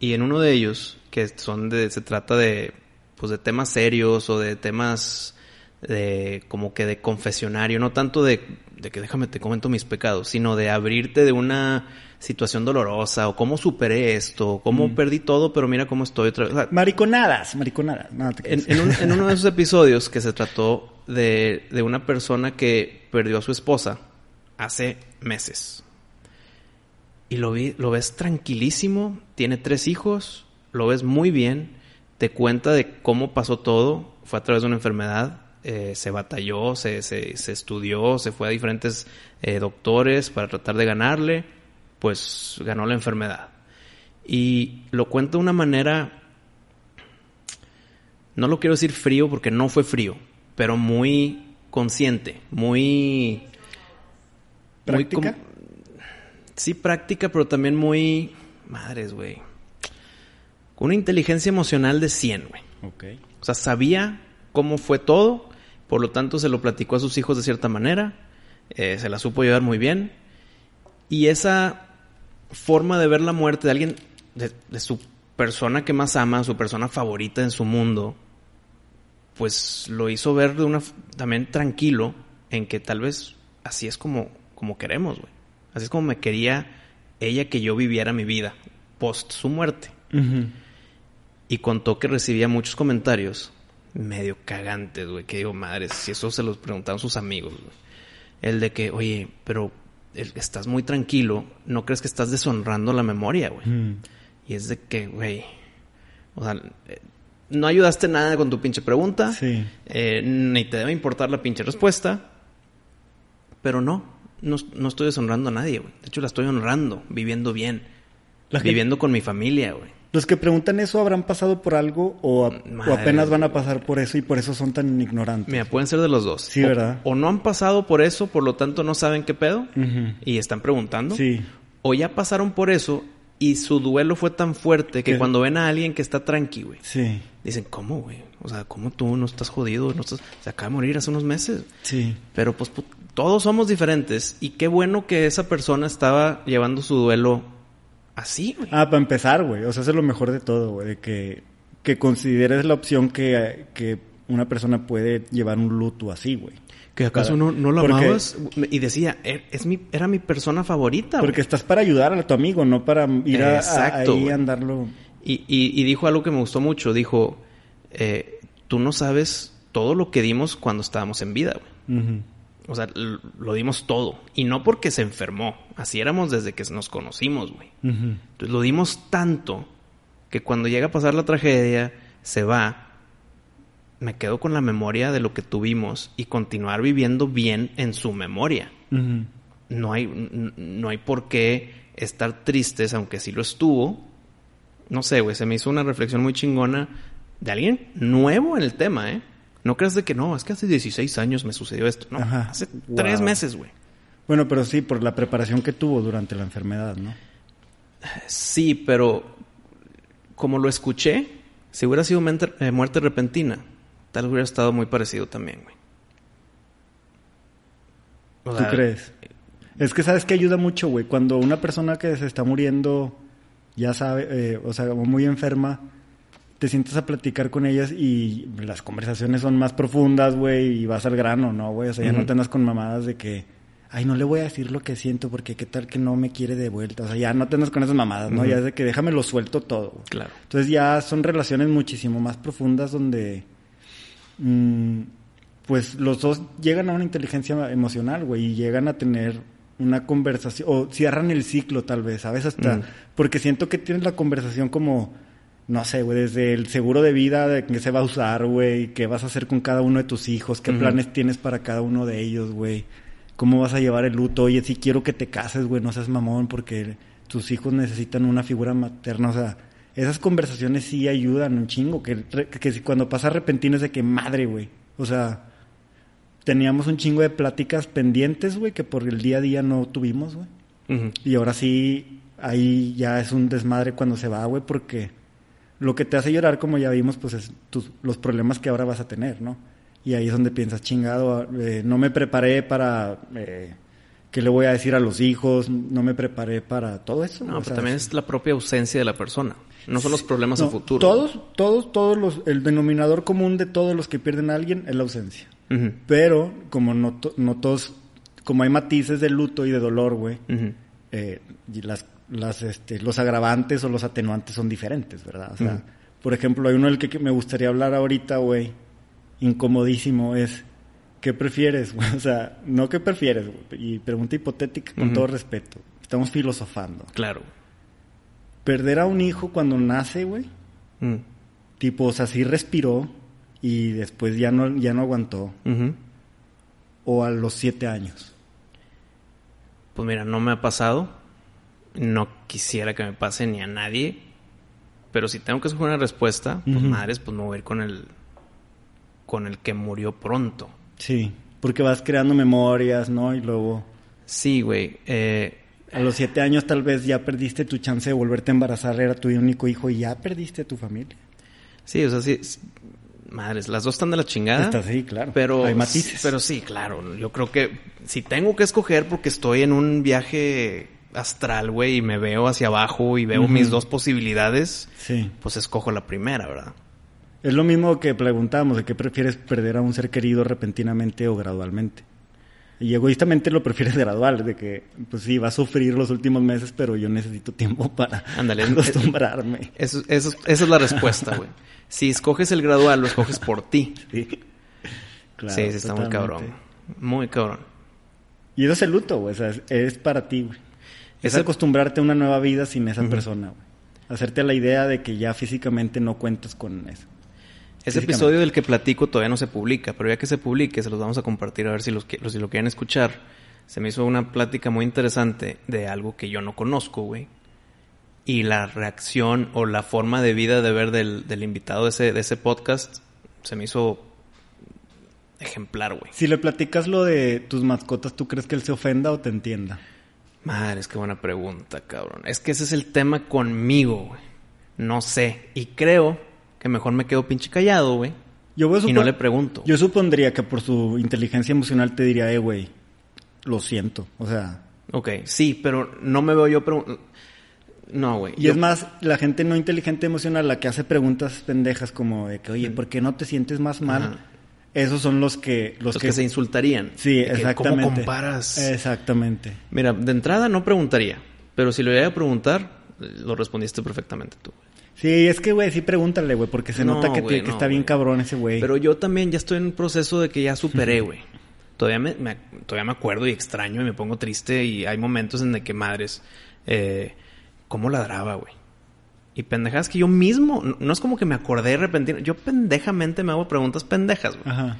Y en uno de ellos, que son de, se trata de, pues de temas serios o de temas de, como que de confesionario, no tanto de, de que déjame te comento mis pecados, sino de abrirte de una situación dolorosa o cómo superé esto, o cómo perdí todo, pero mira cómo estoy otra vez. O sea, Mariconadas, mariconadas. No, te en, en un- en uno de esos episodios que se trató de, de una persona que perdió a su esposa hace meses. Y lo, vi, lo ves tranquilísimo, tiene tres hijos, lo ves muy bien, te cuenta de cómo pasó todo, fue a través de una enfermedad, eh, se batalló, se, se, estudió, se fue a diferentes eh, doctores para tratar de ganarle, pues ganó la enfermedad. Y lo cuenta de una manera no lo quiero decir frío porque no fue frío, pero muy consciente, muy... muy ¿Práctica? com- sí, práctica, pero también muy... Madres, güey. Con una inteligencia emocional de 100, güey. Ok. O sea, sabía cómo fue todo, por lo tanto se lo platicó a sus hijos de cierta manera, eh, se la supo llevar muy bien. Y esa forma de ver la muerte de alguien, de, de su persona que más ama, su persona favorita en su mundo, pues lo hizo ver de una también tranquilo en que tal vez así es como, como queremos, güey. Así es como me quería ella que yo viviera mi vida post su muerte. Y contó que recibía muchos comentarios medio cagantes, güey. Que digo, madre, si eso se los preguntaban sus amigos, güey. El de que, oye, pero estás muy tranquilo, ¿no crees que estás deshonrando la memoria, güey? Mm. Y es de que, güey, o sea, eh, no ayudaste nada con tu pinche pregunta. Sí. Eh, ni te debe importar la pinche respuesta. Pero no, no, no estoy deshonrando a nadie, güey. De hecho, la estoy honrando, viviendo bien. La gente- viviendo con mi familia, güey. Los que preguntan eso habrán pasado por algo o, a- Madre o apenas van a pasar por eso y por eso son tan ignorantes. Mira, pueden ser de los dos. Sí, O- ¿verdad? O, no han pasado por eso, por lo tanto no saben qué pedo. Y están preguntando. Sí. O ya pasaron por eso y su duelo fue tan fuerte que cuando ven a alguien que está tranqui, güey. Sí. Dicen, ¿cómo, güey? O sea, ¿cómo tú no estás jodido? No estás... Se acaba de morir hace unos meses. Sí. Pero pues pu- todos somos diferentes. Y qué bueno que esa persona estaba llevando su duelo así, güey. Ah, para empezar, güey. O sea, eso es lo mejor de todo, güey. De que, que consideres la opción que, que una persona puede llevar un luto así, güey. ¿Que acaso Para- no, porque- amabas? Y decía, "Er- es mi, era mi persona favorita. güey". Porque estás para ayudar a tu amigo, no para ir a, ahí a andarlo. Y, y- y dijo algo que me gustó mucho. Dijo, eh, tú no sabes todo lo que dimos cuando estábamos en vida, güey. Ujú. O sea, lo dimos todo. Y no porque se enfermó. Así éramos desde que nos conocimos, güey. Entonces lo dimos tanto que cuando llega a pasar la tragedia, se va, me quedo con la memoria de lo que tuvimos y continuar viviendo bien en su memoria. No hay, no hay por qué estar tristes, aunque sí lo estuvo. No sé, güey, se me hizo una reflexión muy chingona de alguien nuevo en el tema, ¿eh? No creas de que no, es que hace 16 años me sucedió esto. No, Ajá. hace Wow. tres meses, güey. Bueno, pero sí, por la preparación que tuvo durante la enfermedad, ¿no? Sí, pero como lo escuché, si hubiera sido eh, muerte repentina, tal vez hubiera estado muy parecido también, güey. O ¿Tú crees? Es que sabes que ayuda mucho, güey. Cuando una persona que se está muriendo, ya sabe, eh, o sea, como muy enferma, te sientas a platicar con ellas y las conversaciones son más profundas, güey, y vas al grano, ¿no, güey? O sea, ya no te andas con mamadas de que, ay, no le voy a decir lo que siento porque qué tal que no me quiere de vuelta. O sea, ya no te andas con esas mamadas, ¿no? Ya es de que déjame lo suelto todo. Claro. Entonces ya son relaciones muchísimo más profundas donde mm, pues los dos llegan a una inteligencia emocional, güey, y llegan a tener una conversación, o cierran el ciclo tal vez, ¿sabes? Hasta, Mm. porque siento que tienes la conversación como, no sé, güey, desde el seguro de vida, de qué se va a usar, güey, qué vas a hacer con cada uno de tus hijos, qué planes tienes para cada uno de ellos, güey, cómo vas a llevar el luto, oye, si quiero que te cases, güey, no seas mamón, porque tus hijos necesitan una figura materna, o sea, esas conversaciones sí ayudan un chingo, que, que si cuando pasa repentino es de que madre, güey, o sea, teníamos un chingo de pláticas pendientes, güey, que por el día a día no tuvimos, güey. Y ahora sí, ahí ya es un desmadre cuando se va, güey, porque lo que te hace llorar, como ya vimos, pues es tus, los problemas que ahora vas a tener, ¿no? Y ahí es donde piensas, chingado, eh, no me preparé para... Eh, ¿Qué le voy a decir a los hijos? No me preparé para todo eso. No, pero también es la propia ausencia de la persona. No son los problemas no, a futuro. Todos, todos, todos los... El denominador común de todos los que pierden a alguien es la ausencia. Pero como no, to- no todos, como hay matices de luto y de dolor, güey, Ujú. eh, y las, las, este, los agravantes o los atenuantes son diferentes, ¿verdad? O sea, por ejemplo, hay uno del que, me gustaría hablar ahorita, güey, incomodísimo, es, ¿qué prefieres, güey? O sea, no qué prefieres, güey, y pregunta hipotética con todo respeto. Estamos filosofando. Claro. Perder a un hijo cuando nace, güey, Mm. tipo, o sea, sí respiró y después ya no, ya no aguantó, o a los siete años. Pues mira, no me ha pasado. No quisiera que me pase ni a nadie. Pero si tengo que escoger una respuesta, pues madres, pues me voy a ir con el con el que murió pronto. Sí, porque vas creando memorias, ¿no? Y luego Sí, güey. Eh, a los siete años tal vez ya perdiste tu chance de volverte a embarazar, era tu único hijo y ya perdiste tu familia. sí, o sea, sí. Madres, las dos están de la chingada. Está así, claro. Pero, Hay matices. Pero sí, claro. Yo creo que si tengo que escoger porque estoy en un viaje astral, güey, y me veo hacia abajo y veo mis dos posibilidades, Sí. pues escojo la primera, ¿verdad? Es lo mismo que preguntábamos, de qué prefieres perder a un ser querido repentinamente o gradualmente. Y egoístamente lo prefieres gradual, de que, pues sí, va a sufrir los últimos meses, pero yo necesito tiempo para acostumbrarme. Eso, eso- esa es la respuesta, güey. Si escoges el gradual, lo escoges por ti. Sí, Claro, sí, sí, está muy cabrón. Muy cabrón. Y eso es el luto, güey, o sea, es, es para ti, güey. Es acostumbrarte a una nueva vida sin esa persona, güey. Hacerte la idea de que ya físicamente no cuentas con eso. Ese episodio del que platico todavía no se publica, pero ya que se publique, se los vamos a compartir a ver si, los, si lo quieren escuchar. Se me hizo una plática muy interesante de algo que yo no conozco, güey. Y la reacción o la forma de vida de ver del, del invitado de ese, de ese podcast se me hizo ejemplar, güey. Si le platicas lo de tus mascotas, ¿tú crees que él se ofenda o te entienda? Madre, es que buena pregunta, cabrón. Es que ese es el tema conmigo, güey. No sé. Y creo que mejor me quedo pinche callado, güey. Yo, voy a Y no le pregunto. Yo supondría que por su inteligencia emocional te diría, eh, güey, lo siento. O sea, Ok, sí, pero no me veo yo pregun- No, güey. y Yo- es más, la gente no inteligente emocional, la que hace preguntas pendejas como de que, oye, ¿por qué no te sientes más mal? Ajá. Esos son los que... Los, Los que, se insultarían. Sí, exactamente. ¿Cómo comparas? Exactamente. Mira, de entrada no preguntaría. Pero si lo iba a preguntar, lo respondiste perfectamente tú. Sí, es que, güey, sí pregúntale, güey, porque se No, nota que, te- que no, está bien cabrón ese güey. Pero yo también ya estoy en un proceso de que ya superé, güey. Todavía me, me- todavía me acuerdo y extraño y me pongo triste y hay momentos en que madres, eh, ¿cómo ladraba, güey? Y pendejadas que yo mismo, no, es como que me acordé de repente, yo pendejamente me hago preguntas pendejas, güey. Ajá.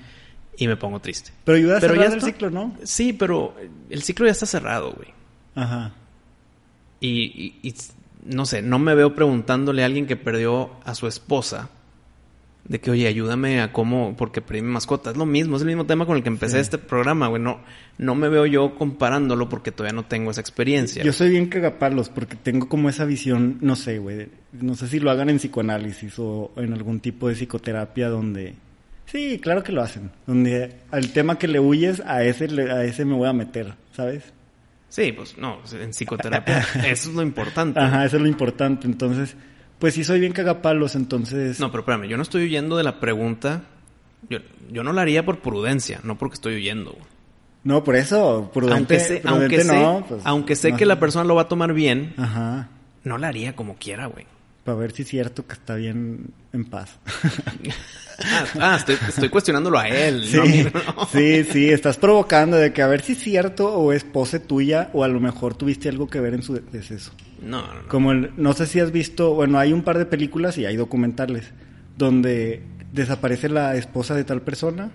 Y me pongo triste. Pero ayuda a Pero cerrar ya el está. ciclo, ¿no? Sí, pero el ciclo ya está cerrado, güey. Ajá. Y, y- y no sé, no me veo preguntándole a alguien que perdió a su esposa de que, oye, ayúdame a cómo, porque perdí mi mascota. Es lo mismo, es el mismo tema con el que empecé Sí. este programa, güey. No, no me veo yo comparándolo porque todavía no tengo esa experiencia. Yo soy bien cagapalos porque tengo como esa visión, no sé, güey. No sé si lo hagan en psicoanálisis o en algún tipo de psicoterapia donde... Sí, claro que lo hacen. Donde al tema que le huyes, a ese, a ese me voy a meter, ¿sabes? Sí, pues no, en psicoterapia eso es lo importante. Ajá, eso es lo importante. Entonces, pues sí soy bien cagapalos, entonces... No, pero espérame, yo no estoy huyendo de la pregunta. Yo, yo no la haría por prudencia, no porque estoy huyendo. güey. No, por eso, prudente, aunque sé, prudente aunque sé, no, pues, aunque sé no que la persona lo va a tomar bien, Ajá, no la haría como quiera, güey. para ver si es cierto que está bien en paz. Ah, ah, estoy, estoy cuestionándolo a él. Sí, no no. sí, sí, estás provocando de que a ver si es cierto o es pose tuya o a lo mejor tuviste algo que ver en su deceso. No, no. Como no sé si has visto, bueno, hay un par de películas y hay documentales donde desaparece la esposa de tal persona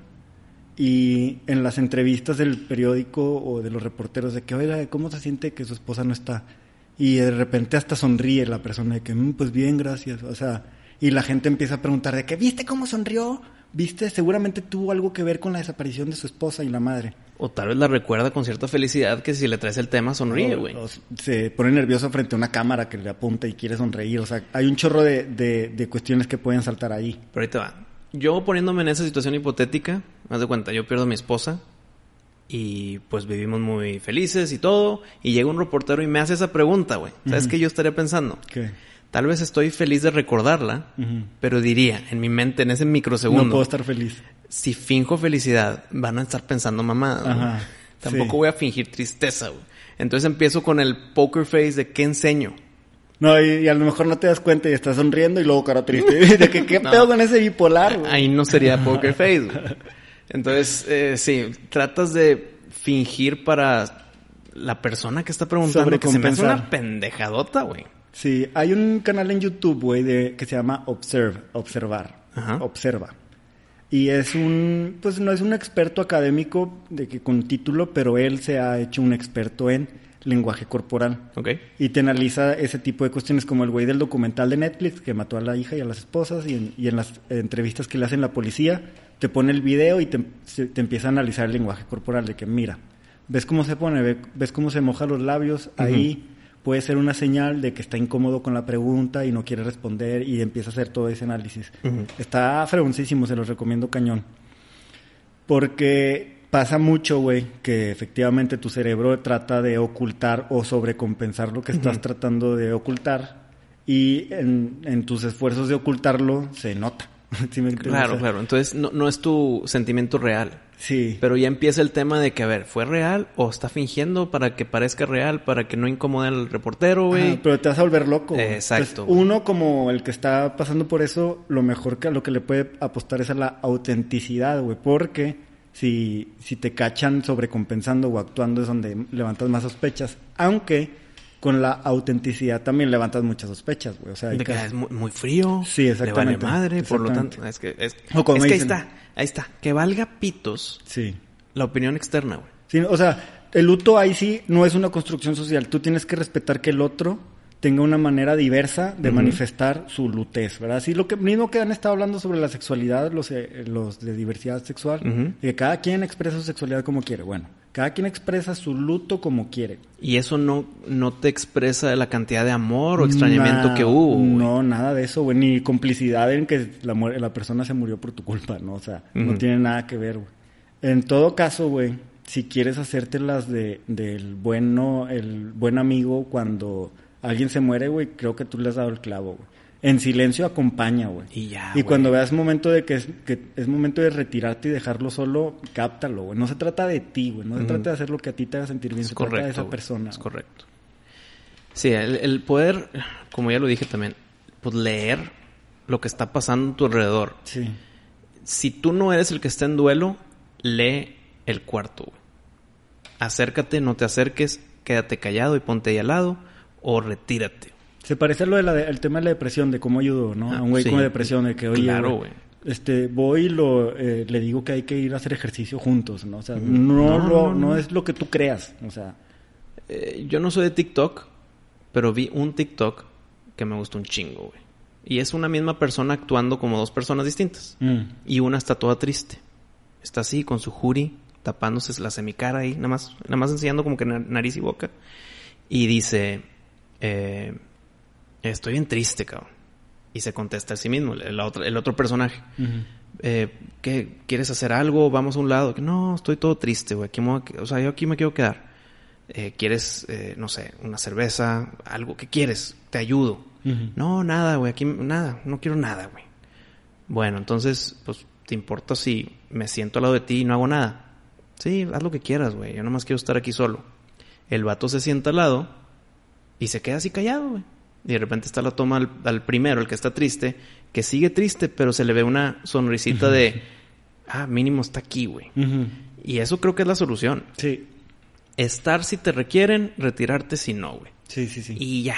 y en las entrevistas del periódico o de los reporteros de que, oiga, ¿cómo se siente que su esposa no está? Y de repente hasta sonríe la persona de que, "Mm, pues bien, gracias. O sea, y la gente empieza a preguntar de que, ¿viste cómo sonrió? ¿Viste? Seguramente tuvo algo que ver con la desaparición de su esposa y la madre. O tal vez la recuerda con cierta felicidad que si le traes el tema sonríe, güey. se pone nervioso frente a una cámara que le apunta y quiere sonreír. O sea, hay un chorro de, de, de cuestiones que pueden saltar ahí. Pero ahí te va. Yo poniéndome en esa situación hipotética, haz de cuenta, yo pierdo a mi esposa y pues vivimos muy felices y todo, y llega un reportero y me hace esa pregunta, güey. ¿Sabes qué yo estaría pensando? ¿Qué? Tal vez estoy feliz de recordarla, pero diría en mi mente, en ese microsegundo, No puedo estar feliz. si finjo felicidad, van a estar pensando. Ajá, Tampoco sí. voy a fingir tristeza, güey. Entonces empiezo con el poker face de qué enseño. No, y, y a lo mejor no te das cuenta y estás sonriendo y luego cara triste. ¿De que, qué No. pedo con ese bipolar, güey? Ahí no sería poker face, güey. Entonces, eh, sí, tratas de fingir para la persona que está preguntando que se me hace una pendejadota, güey. Sí, hay un canal en YouTube, güey, que se llama Observe, Observar. Ajá. Observa. Y es un, pues no es un experto académico de que con título, pero él se ha hecho un experto en lenguaje corporal. ¿Ok? Y te analiza ese tipo de cuestiones como el güey del documental de Netflix que mató a la hija y a las esposas y en, y en las entrevistas que le hacen la policía te pone el video y te, empieza a analizar el lenguaje corporal de que mira, ves cómo se pone, Ve- ves cómo se moja los labios, ahí puede ser una señal de que está incómodo con la pregunta y no quiere responder y empieza a hacer todo ese análisis. Ujú. Está fregoncísimo, se los recomiendo cañón. Porque pasa mucho, güey, que efectivamente tu cerebro trata de ocultar o sobrecompensar lo que estás Ujú. tratando de ocultar. Y en, en tus esfuerzos de ocultarlo se nota. ¿Sí me? Claro, O sea, claro. Entonces, no, no es tu sentimiento real. Sí. Pero ya empieza el tema de que, a ver, ¿fue real o está fingiendo para que parezca real, para que no incomode al reportero, güey? Pero te vas a volver loco. Exacto, Entonces, uno como el que está pasando por eso, lo mejor que lo que le puede apostar es a la autenticidad, güey. Porque si, si te cachan sobrecompensando o actuando es donde levantas más sospechas. Aunque con la autenticidad también levantas muchas sospechas, güey. O sea, de que es muy, muy, frío. Sí, exactamente. Le vale madre, por lo tanto. Es que, es, es que ahí está, ahí está. Que valga pitos. Sí. La opinión externa, güey. Sí, o sea, el luto ahí sí no es una construcción social. Tú tienes que respetar que el otro tenga una manera diversa de manifestar su lutez, ¿verdad? Así lo que mismo que han estado hablando sobre la sexualidad, los, eh, los de diversidad sexual, que cada quien expresa su sexualidad como quiere. Bueno, cada quien expresa su luto como quiere. Y eso no, no te expresa la cantidad de amor o extrañamiento que hubo. No, nada de eso, güey. Ni complicidad en que la, la persona se murió por tu culpa, ¿no? O sea, no tiene nada que ver, güey. En todo caso, güey, si quieres hacértelas de, del bueno, el buen amigo cuando alguien se muere, güey, creo que tú le has dado el clavo, güey. En silencio acompaña, güey. Y ya. Y cuando veas momento de que es, que es momento de retirarte y dejarlo solo, cáptalo, güey. No se trata de ti, güey. No se trata de hacer lo que a ti te haga sentir bien. se trata de esa persona. Es correcto. Sí, el, poder, como ya lo dije también, pues leer lo que está pasando a tu alrededor. Sí. Si tú no eres el que está en duelo, lee el cuarto, güey. Acércate, no te acerques, quédate callado y ponte ahí al lado o retírate. Se parece a lo del tema de la depresión, de cómo ayudo, ¿no? a un güey con depresión, de que, oye, claro, güey. Este, voy y lo, eh, le digo que hay que ir a hacer ejercicio juntos, ¿no? O sea, no, no, es lo que tú creas, o sea. Eh, yo no soy de TikTok, pero vi un TikTok que me gustó un chingo, güey. Y es una misma persona actuando como dos personas distintas. Mm. Y una está toda triste. Está así, con su jury, tapándose la semicara ahí, nada más, nada más enseñando como que nariz y boca. Y dice, eh, estoy bien triste, cabrón. Y se contesta a sí mismo, el, otro, el otro personaje. eh, ¿Qué? ¿Quieres hacer algo? Vamos a un lado. No, estoy todo triste, güey. O sea, yo aquí me quiero quedar. Eh, ¿Quieres, no sé, una cerveza? Algo. ¿Qué quieres? Te ayudo. No, nada, güey. Aquí, nada. No quiero nada, güey. Bueno, entonces, pues, ¿te importa si me siento al lado de ti y no hago nada? Sí, haz lo que quieras, güey. Yo nomás quiero estar aquí solo. El vato se sienta al lado y se queda así callado, güey. Y de repente está la toma al, primero, el que está triste, que sigue triste, pero se le ve una sonrisita de, ah, mínimo está aquí, güey. Y eso creo que es la solución. Sí. Estar si te requieren, retirarte si no, güey. Sí, sí, sí. Y ya.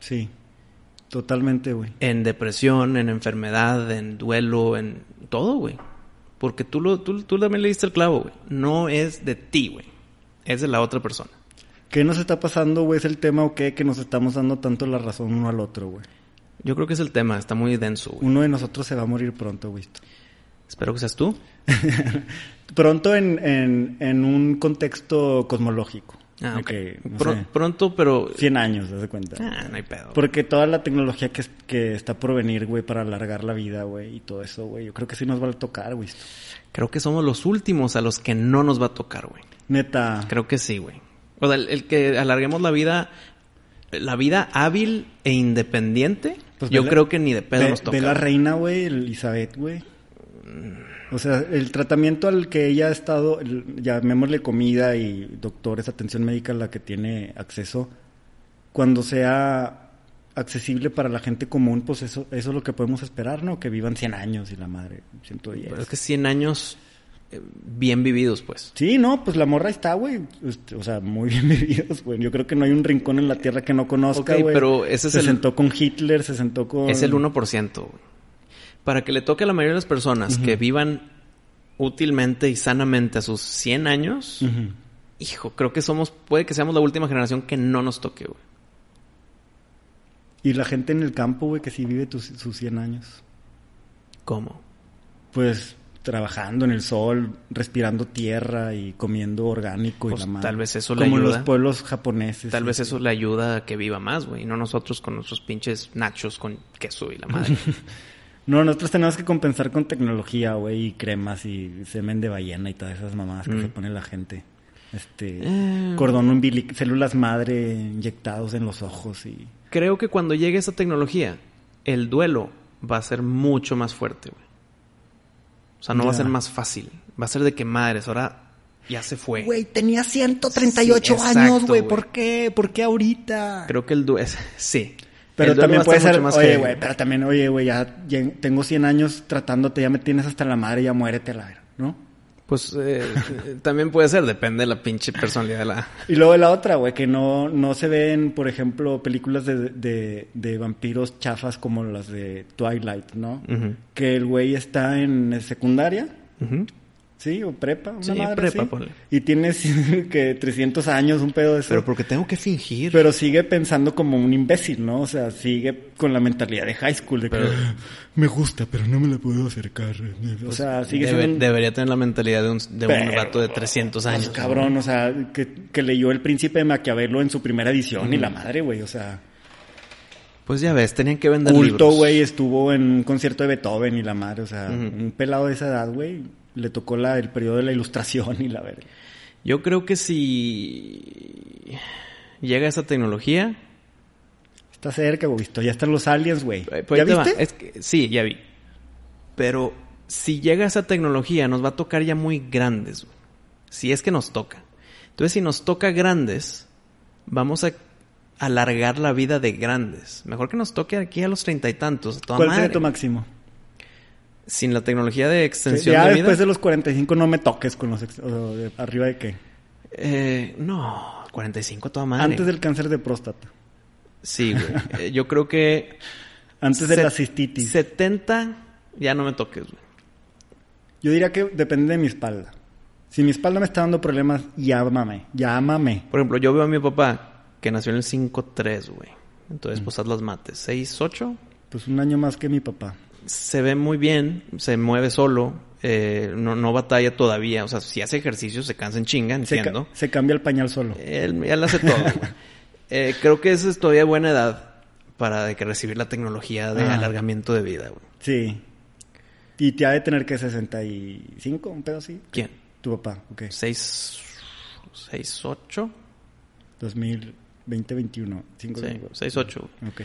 Sí. Totalmente, güey. En depresión, en enfermedad, en duelo, en todo, güey. Porque tú, lo, tú, tú también le diste el clavo, güey. No es de ti, güey. Es de la otra persona. ¿Qué nos está pasando, güey? ¿Es el tema o qué? Que nos estamos dando tanto la razón uno al otro, güey. Yo creo que es el tema, está muy denso, güey. Uno de nosotros se va a morir pronto, güey. Espero que seas tú. pronto en, en, un contexto cosmológico. Ah, ok. Pronto, pero... 100 años, ¿te das cuenta? Ah, no hay pedo. Porque toda la tecnología que, que está por venir, güey, para alargar la vida, güey, y todo eso, güey, yo creo que sí nos va a tocar, güey. Creo que somos los últimos a los que no nos va a tocar, güey. Neta. Creo que sí, güey. O sea, el, que alarguemos la vida, la vida hábil e independiente, pues yo creo que ni de pedo nos toca. Ve la reina, güey, Elizabeth, güey. O sea, el tratamiento al que ella ha estado, llamémosle comida y doctores, atención médica a la que tiene acceso, cuando sea accesible para la gente común, pues eso, eso es lo que podemos esperar, ¿no? Que vivan 100 años y la madre, 110. Pero es que 100 años bien vividos, pues. Sí, no, pues la morra está, güey. Este, o sea, muy bien vividos, güey. Yo creo que no hay un rincón en la tierra que no conozca, güey. pero ese es se sentó con Hitler, se sentó con... Es el 1%, Para que le toque a la mayoría de las personas que vivan útilmente y sanamente a sus 100 años, hijo, creo que somos... Puede que seamos la última generación que no nos toque, güey. Y la gente en el campo, güey, que sí vive sus 100 años. ¿Cómo? Pues trabajando en el sol, respirando tierra y comiendo orgánico y pues la madre. Tal vez eso le ayuda. Como los pueblos japoneses. Tal vez eso le ayuda a que viva más, güey. Y no nosotros con nuestros pinches nachos con queso y la madre. no, nosotros tenemos que compensar con tecnología, güey, y cremas y semen de ballena y todas esas mamadas que mm. se pone la gente. Este, eh. cordón umbilical, células madre inyectados en los ojos y... Creo que cuando llegue esa tecnología, el duelo va a ser mucho más fuerte, güey. O sea, no va a ser más fácil. Va a ser de que madres, ahora ya se fue. Güey, tenía 138 años, güey. ¿Por qué? ¿Por qué ahorita? Creo que el duelo... Sí. Pero también puede ser, oye, güey, pero también, oye, güey, ya, tengo 100 años tratándote, ya me tienes hasta la madre, ya muérete, la ¿no? Pues eh, también puede ser, depende de la pinche personalidad de la... Y luego la otra, güey, que no, no se ven, por ejemplo, películas de, de, de vampiros chafas como las de Twilight, ¿no? Que el güey está en secundaria. ¿Sí? O prepa, una Sí, madre prepa, así. ponle. Y tienes que 300 años, un pedo de eso. Pero porque tengo que fingir. Pero sigue pensando como un imbécil, ¿no? O sea, sigue con la mentalidad de high school, de que Pero- me gusta, pero no me la puedo acercar. O sea, sigue Debe- siendo un Debería tener la mentalidad de un, de un Pero- vato de 300 pues, años. cabrón, o sea, que, que leyó El Príncipe de Maquiavelo en su primera edición y Ujú. la madre, güey, o sea, Pues ya ves, tenían que vender culto, güey, estuvo en un concierto de Beethoven y la madre, o sea, un pelado de esa edad, güey, le tocó la, el periodo de la ilustración y la verga. Yo creo que si llega esa tecnología... Está cerca, güey, visto, ya están los aliens, güey. eh, pues ¿Ya viste? Es que- sí, ya vi. Pero si llega esa tecnología, nos va a tocar ya muy grandes. güey. Si es que nos toca. Entonces, si nos toca grandes, vamos a alargar la vida de grandes. Mejor que nos toque aquí a los treinta y tantos. toda ¿Cuál madre. sería tu máximo? Sin la tecnología de extensión ya de después vida. de los 45 no me toques con los... ex- o de- ¿Arriba de qué? Eh, no, 45 a toda madre. Antes del cáncer de próstata. Sí, güey. Eh, yo creo que... Antes de la cistitis. 70, ya no me toques, güey. Yo diría que depende de mi espalda. Si mi espalda me está dando problemas, llámame, llámame. Por ejemplo, yo veo a mi papá que nació en el 5-3, güey. Entonces, pues haz las mates. 6-8, Pues un año más que mi papá. Se ve muy bien, se mueve solo, eh, no, no batalla todavía. O sea, si hace ejercicio, se cansa en chinga, Se, ca- entiendo. se cambia el pañal solo. Él, él hace todo. Eh, creo que esa es todavía buena edad para de que recibir la tecnología de Ah. alargamiento de vida, güey. Sí. Y te ha de tener que 65, un pedo así. ¿Quién? Tu papá, ok. 6, 6, 8. 2020, 21. Cinco Sí, cinco. 6, 8. Ok.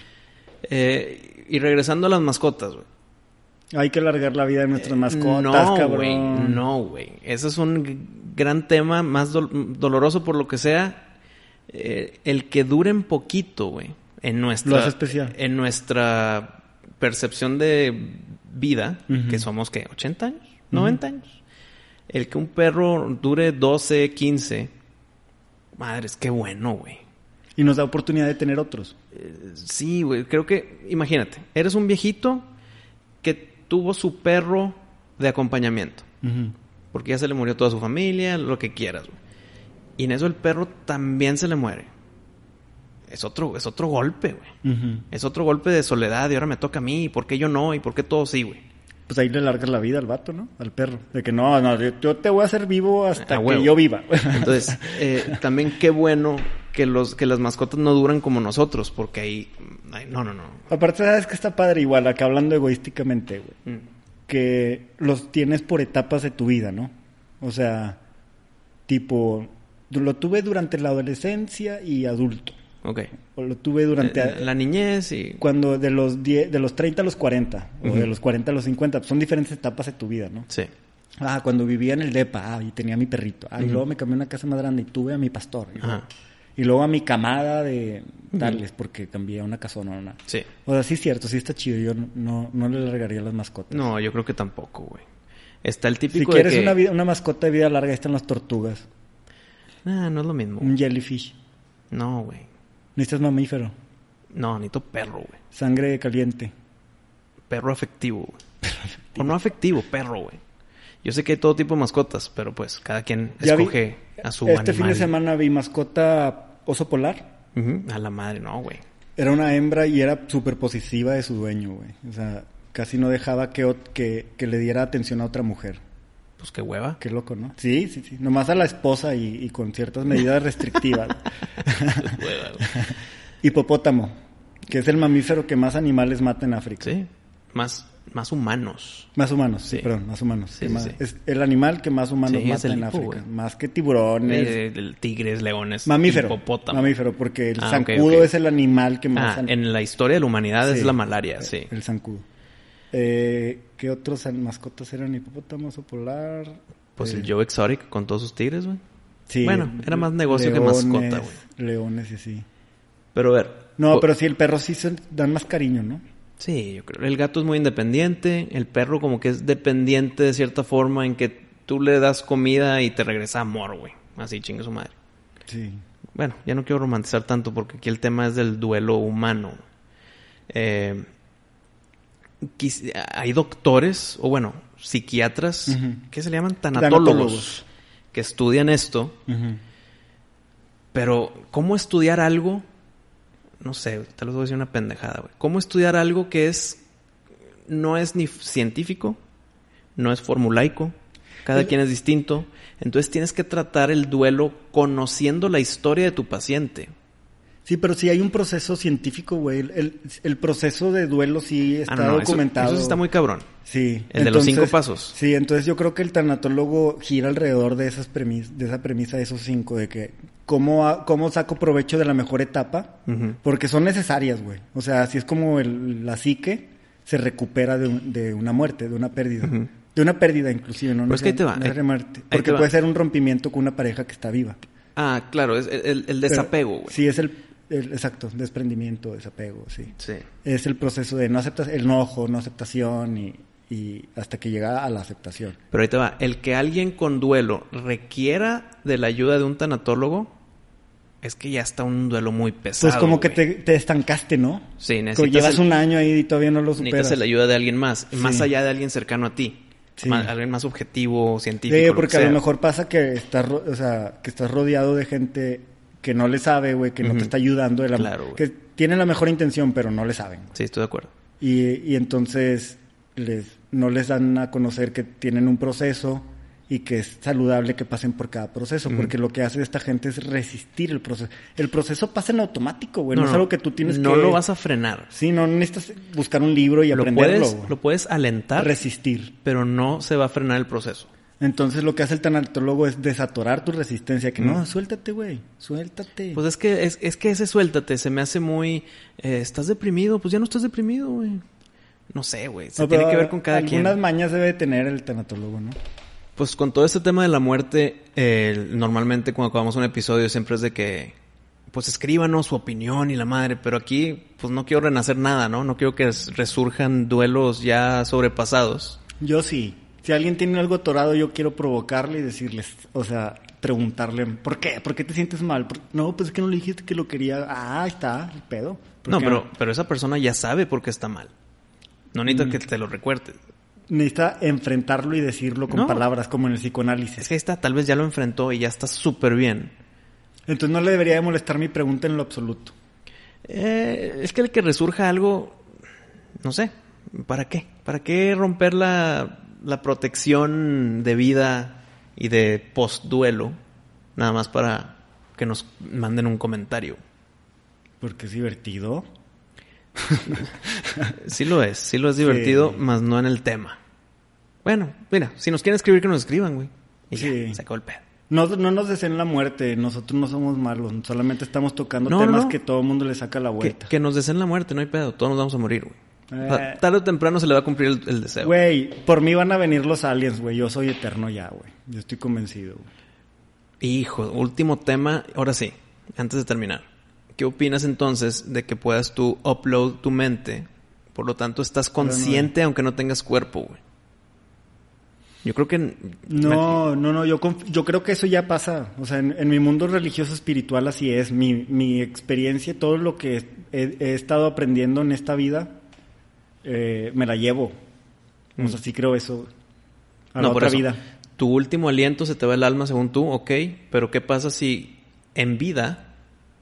Eh, y regresando a las mascotas, güey. Hay que alargar la vida de nuestras mascotas, no, cabrón. güey, no, güey. Ese es un gran tema, más dol- doloroso por lo que sea. Eh, el que duren poquito, güey. En nuestra, Lo hace especial. En nuestra percepción de vida, que somos, ¿qué? ¿80 años? ¿90 años? El que un perro dure 12, 15. Madres, qué bueno, güey. Y nos da oportunidad de tener otros. Sí, güey. Creo que, imagínate, eres un viejito que tuvo su perro de acompañamiento. Porque ya se le murió toda su familia, lo que quieras, güey. Y en eso el perro también se le muere. Es otro, es otro golpe, güey. Es otro golpe de soledad y ahora me toca a mí. ¿Y por qué yo no? ¿Y por qué todos sí, güey? Pues ahí le largas la vida al vato, ¿no? Al perro. De que no, no, yo, te voy a hacer vivo hasta que yo viva. Entonces, eh, también qué bueno que, los, que las mascotas no duran como nosotros, porque ahí... no, no, no. Aparte, ¿sabes que está padre? Igual, acá hablando egoísticamente, güey. Mm. Que los tienes por etapas de tu vida, ¿no? O sea, tipo, lo tuve durante la adolescencia y adulto. Ok. O lo tuve durante... Eh, la niñez y... Cuando de los 10, de los 30 a los 40, o de los 40 a los 50, pues son diferentes etapas de tu vida, ¿no? Sí. Ah, cuando vivía en el DEPA, ah, y tenía a mi perrito. Ah, y luego me cambié a una casa más grande y tuve a mi pastor. Luego, Ajá. Y luego a mi camada de tales, porque cambié a una casona. Sí. O sea, sí es cierto, sí está chido. Yo no, no, le largaría las mascotas. No, yo creo que tampoco, güey. Está el si típico quieres de que... una, vida- una mascota de vida larga, ahí están las tortugas. Ah, no es lo mismo. Un jellyfish. No, güey. Necesitas mamífero. No, necesito perro, güey. Sangre caliente. Perro afectivo, güey. O no afectivo, perro, güey. Yo sé que hay todo tipo de mascotas, pero pues cada quien Ya vi- escoge a su Este animal. fin de semana vi mascota oso polar. Ujú, A la madre, no, güey. Era una hembra y era súper posesiva de su dueño, güey. O sea, casi no dejaba que, que, que le diera atención a otra mujer. Pues qué hueva. Qué loco, ¿no? Sí, sí, sí. Nomás a la esposa y, y con ciertas medidas restrictivas. Hueva. Hipopótamo, que es el mamífero que más animales mata en África. sí. Más, más humanos. Más humanos, sí, Sí. perdón, más humanos. Sí, Que sí, más-. Es el animal que más humanos mata el en hipo, África. Más que tiburones. Eh, el tigres, leones. mamífero. hipopótamo. Mamífero, porque el Ah, zancudo es el animal que más... Ah, an- en la historia de la humanidad es la malaria, sí. El zancudo. Eh, ¿Qué otros mascotas eran? Hipopótamo, oso polar. Pues Eh, el Joe Exotic con todos sus tigres, güey. Sí, Bueno, era más negocio que mascota, güey. Leones y sí. Pero a ver. No, pero sí, el perro sí se dan más cariño, ¿no? Sí, yo creo. El gato es muy independiente. El perro como que es dependiente de cierta forma en que tú le das comida y te regresa amor, güey. Así chingue su madre. Sí. Bueno, ya no quiero romantizar tanto porque aquí el tema es del duelo humano. Eh, hay doctores, o bueno, psiquiatras, Ujú. que se le llaman tanatólogos, Tanatólogos. que estudian esto. Pero, ¿cómo estudiar algo? No sé, te lo voy a decir una pendejada, güey. ¿Cómo estudiar algo que es. no es ni científico, no es formulaico, cada El- quien es distinto. Entonces tienes que tratar el duelo conociendo la historia de tu paciente. Sí, pero sí hay un proceso científico, güey. El, el- proceso de duelo sí está Ah, no, eso- documentado. Eso, sí está muy cabrón. Sí. El de los cinco pasos. Sí, entonces yo creo que el tanatólogo gira alrededor de esas premis, de esa premisa de esos cinco, de que cómo, cómo saco provecho de la mejor etapa, porque son necesarias, güey. O sea, así es como el- la psique se recupera de, un- de una muerte, de una pérdida. De una pérdida inclusive, no Pero es que ahí te va, muerte. ahí Porque va. puede ser un rompimiento con una pareja que está viva. Ah, claro, es el, el desapego, güey. Sí, es el, el- exacto, desprendimiento, desapego, sí. Sí. Es el proceso de no aceptación, el enojo, no aceptación y, y hasta que llega a la aceptación. Pero ahí te va. El que alguien con duelo requiera de la ayuda de un tanatólogo es que ya está un duelo muy pesado. Pues como que te, te estancaste, ¿no? Sí, Como necesitas, llevas el- un año ahí y todavía no lo necesitas superas. la ayuda de alguien más. Sí. Más allá de alguien cercano a ti. Sí. Alguien más objetivo, científico. Sí, lo porque que a lo mejor pasa que estás, o sea, que estás rodeado de gente que no le sabe, güey, que no te está ayudando. De la, Claro, güey. que tienen la mejor intención, pero no le saben. Sí, estoy de acuerdo. Y, y entonces les, no les dan a conocer que tienen un proceso y que es saludable que pasen por cada proceso, porque lo que hace esta gente es resistir el proceso. El proceso pasa en automático, güey, no, No, es no. algo que tú tienes No que... lo vas a frenar. Sí, no necesitas buscar un libro y Lo aprenderlo. puedes, lo puedes alentar, Resistir. pero no se va a frenar el proceso. Entonces lo que hace el tanatólogo es desatorar tu resistencia, que Mm. no, suéltate, güey, suéltate. Pues es que, es, es que ese suéltate se me hace muy... eh, ¿Estás deprimido? Pues ya no estás deprimido, güey. No sé, güey. Se No, tiene que ver con cada algunas quien. mañas debe de tener el tanatólogo, ¿no? Pues con todo este tema de la muerte, eh, normalmente cuando acabamos un episodio siempre es de que, pues escríbanos su opinión y la madre, pero aquí pues no quiero renacer nada, ¿no? No quiero que res- resurjan duelos ya sobrepasados. Yo sí. Si alguien tiene algo atorado, yo quiero provocarle y decirles, o sea, preguntarle, ¿por qué? ¿Por qué te sientes mal? ¿Por- No, pues es que no le dijiste que lo quería. Ah, está, el pedo. ¿Por No, qué pero, pero esa persona ya sabe por qué está mal. No necesita Mm. que te lo recuerde. Necesita enfrentarlo y decirlo con No. palabras, como en el psicoanálisis. Es que ahí está, tal vez ya lo enfrentó y ya está súper bien. Entonces no le debería de molestar mi pregunta en lo absoluto. Eh, es que el que resurja algo, no sé, ¿para qué? ¿Para qué romper la, la protección de vida y de post-duelo? Nada más para que nos manden un comentario. Porque es divertido. Sí lo es, sí lo es divertido, Sí. más no en el tema. Bueno, mira, si nos quieren escribir, que nos escriban, güey. Y ya, Sí. se acabó el pedo. No, no nos deseen la muerte, nosotros no somos malos, solamente estamos tocando No, temas no. que todo el mundo le saca la Que, vuelta. que nos deseen la muerte, no hay pedo, todos nos vamos a morir, güey. Eh. tarde o temprano se le va a cumplir el, el deseo. Güey, por mí van a venir los aliens, güey, yo soy eterno ya, güey. Yo estoy convencido. güey. Hijo, último tema, ahora sí, antes de terminar. ¿Qué opinas entonces de que puedas tú upload tu mente? Por lo tanto, estás consciente aunque no tengas cuerpo, güey. Yo creo que... No, no, no, yo, yo creo que eso ya pasa. O sea, en, en mi mundo religioso espiritual así es. Mi, mi experiencia, todo lo que he, he estado aprendiendo en esta vida, eh, me la llevo. O sea, Mm. sí creo eso. A no, la por otra eso, vida. Tu último aliento se te va el alma según tú, ok, pero ¿qué pasa si en vida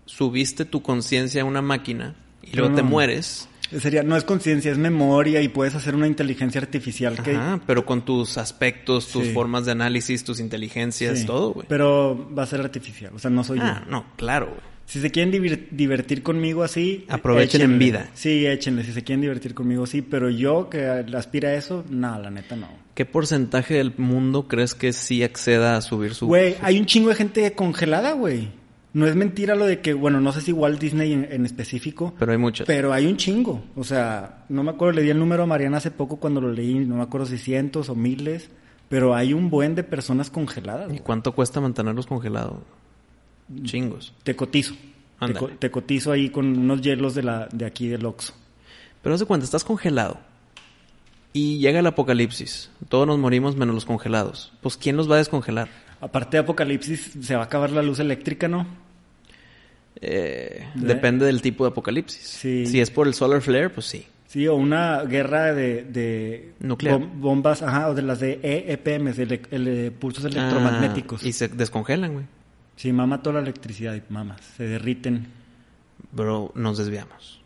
subiste tu conciencia a una máquina y luego No, te no. mueres? Sería, no es conciencia, es memoria y puedes hacer una inteligencia artificial que... Ajá, pero con tus aspectos, tus Sí. formas de análisis, tus inteligencias, Sí, todo, güey. Pero va a ser artificial, o sea, no soy Ah, yo. no, claro, güey. Si se quieren divertir conmigo así, Aprovechen en vida. Sí, échenle. Si se quieren divertir conmigo, sí. Pero yo que aspira a eso, no, la neta no. ¿Qué porcentaje del mundo crees que sí acceda a subir su... Güey, hay un chingo de gente congelada, güey. No es mentira lo de que, bueno, no sé si Walt Disney en, en específico, Pero hay muchos. pero hay un chingo. O sea, no me acuerdo, le di el número a Mariana hace poco cuando lo leí, no me acuerdo si cientos o miles, pero hay un buen de personas congeladas. ¿Y cuánto cuesta mantenerlos congelados? Chingos. Te cotizo. Te, Ándale. co- te cotizo ahí con unos hielos de, la, de aquí del Oxxo. Pero haz de cuenta, estás congelado. Y llega el apocalipsis. Todos nos morimos menos los congelados. Pues ¿quién los va a descongelar? Aparte de apocalipsis, se va a acabar la luz eléctrica, ¿no? Eh, depende del tipo de apocalipsis. Sí. Si es por el solar flare, pues sí. Sí, o una guerra de, de Nuclear. bom- bombas, ajá, o de las de EEPMs, ele- ele- pulsos electromagnéticos. Ah, y se descongelan, güey. Sí, mama toda la electricidad y mamas, se derriten. Bro, nos desviamos.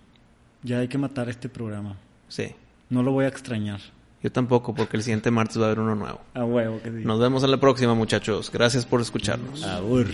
Ya hay que matar este programa. Sí. No lo voy a extrañar. Yo tampoco, porque el siguiente martes va a haber uno nuevo. A huevo que sí. Nos vemos en la próxima, muchachos. Gracias por escucharnos. Abur.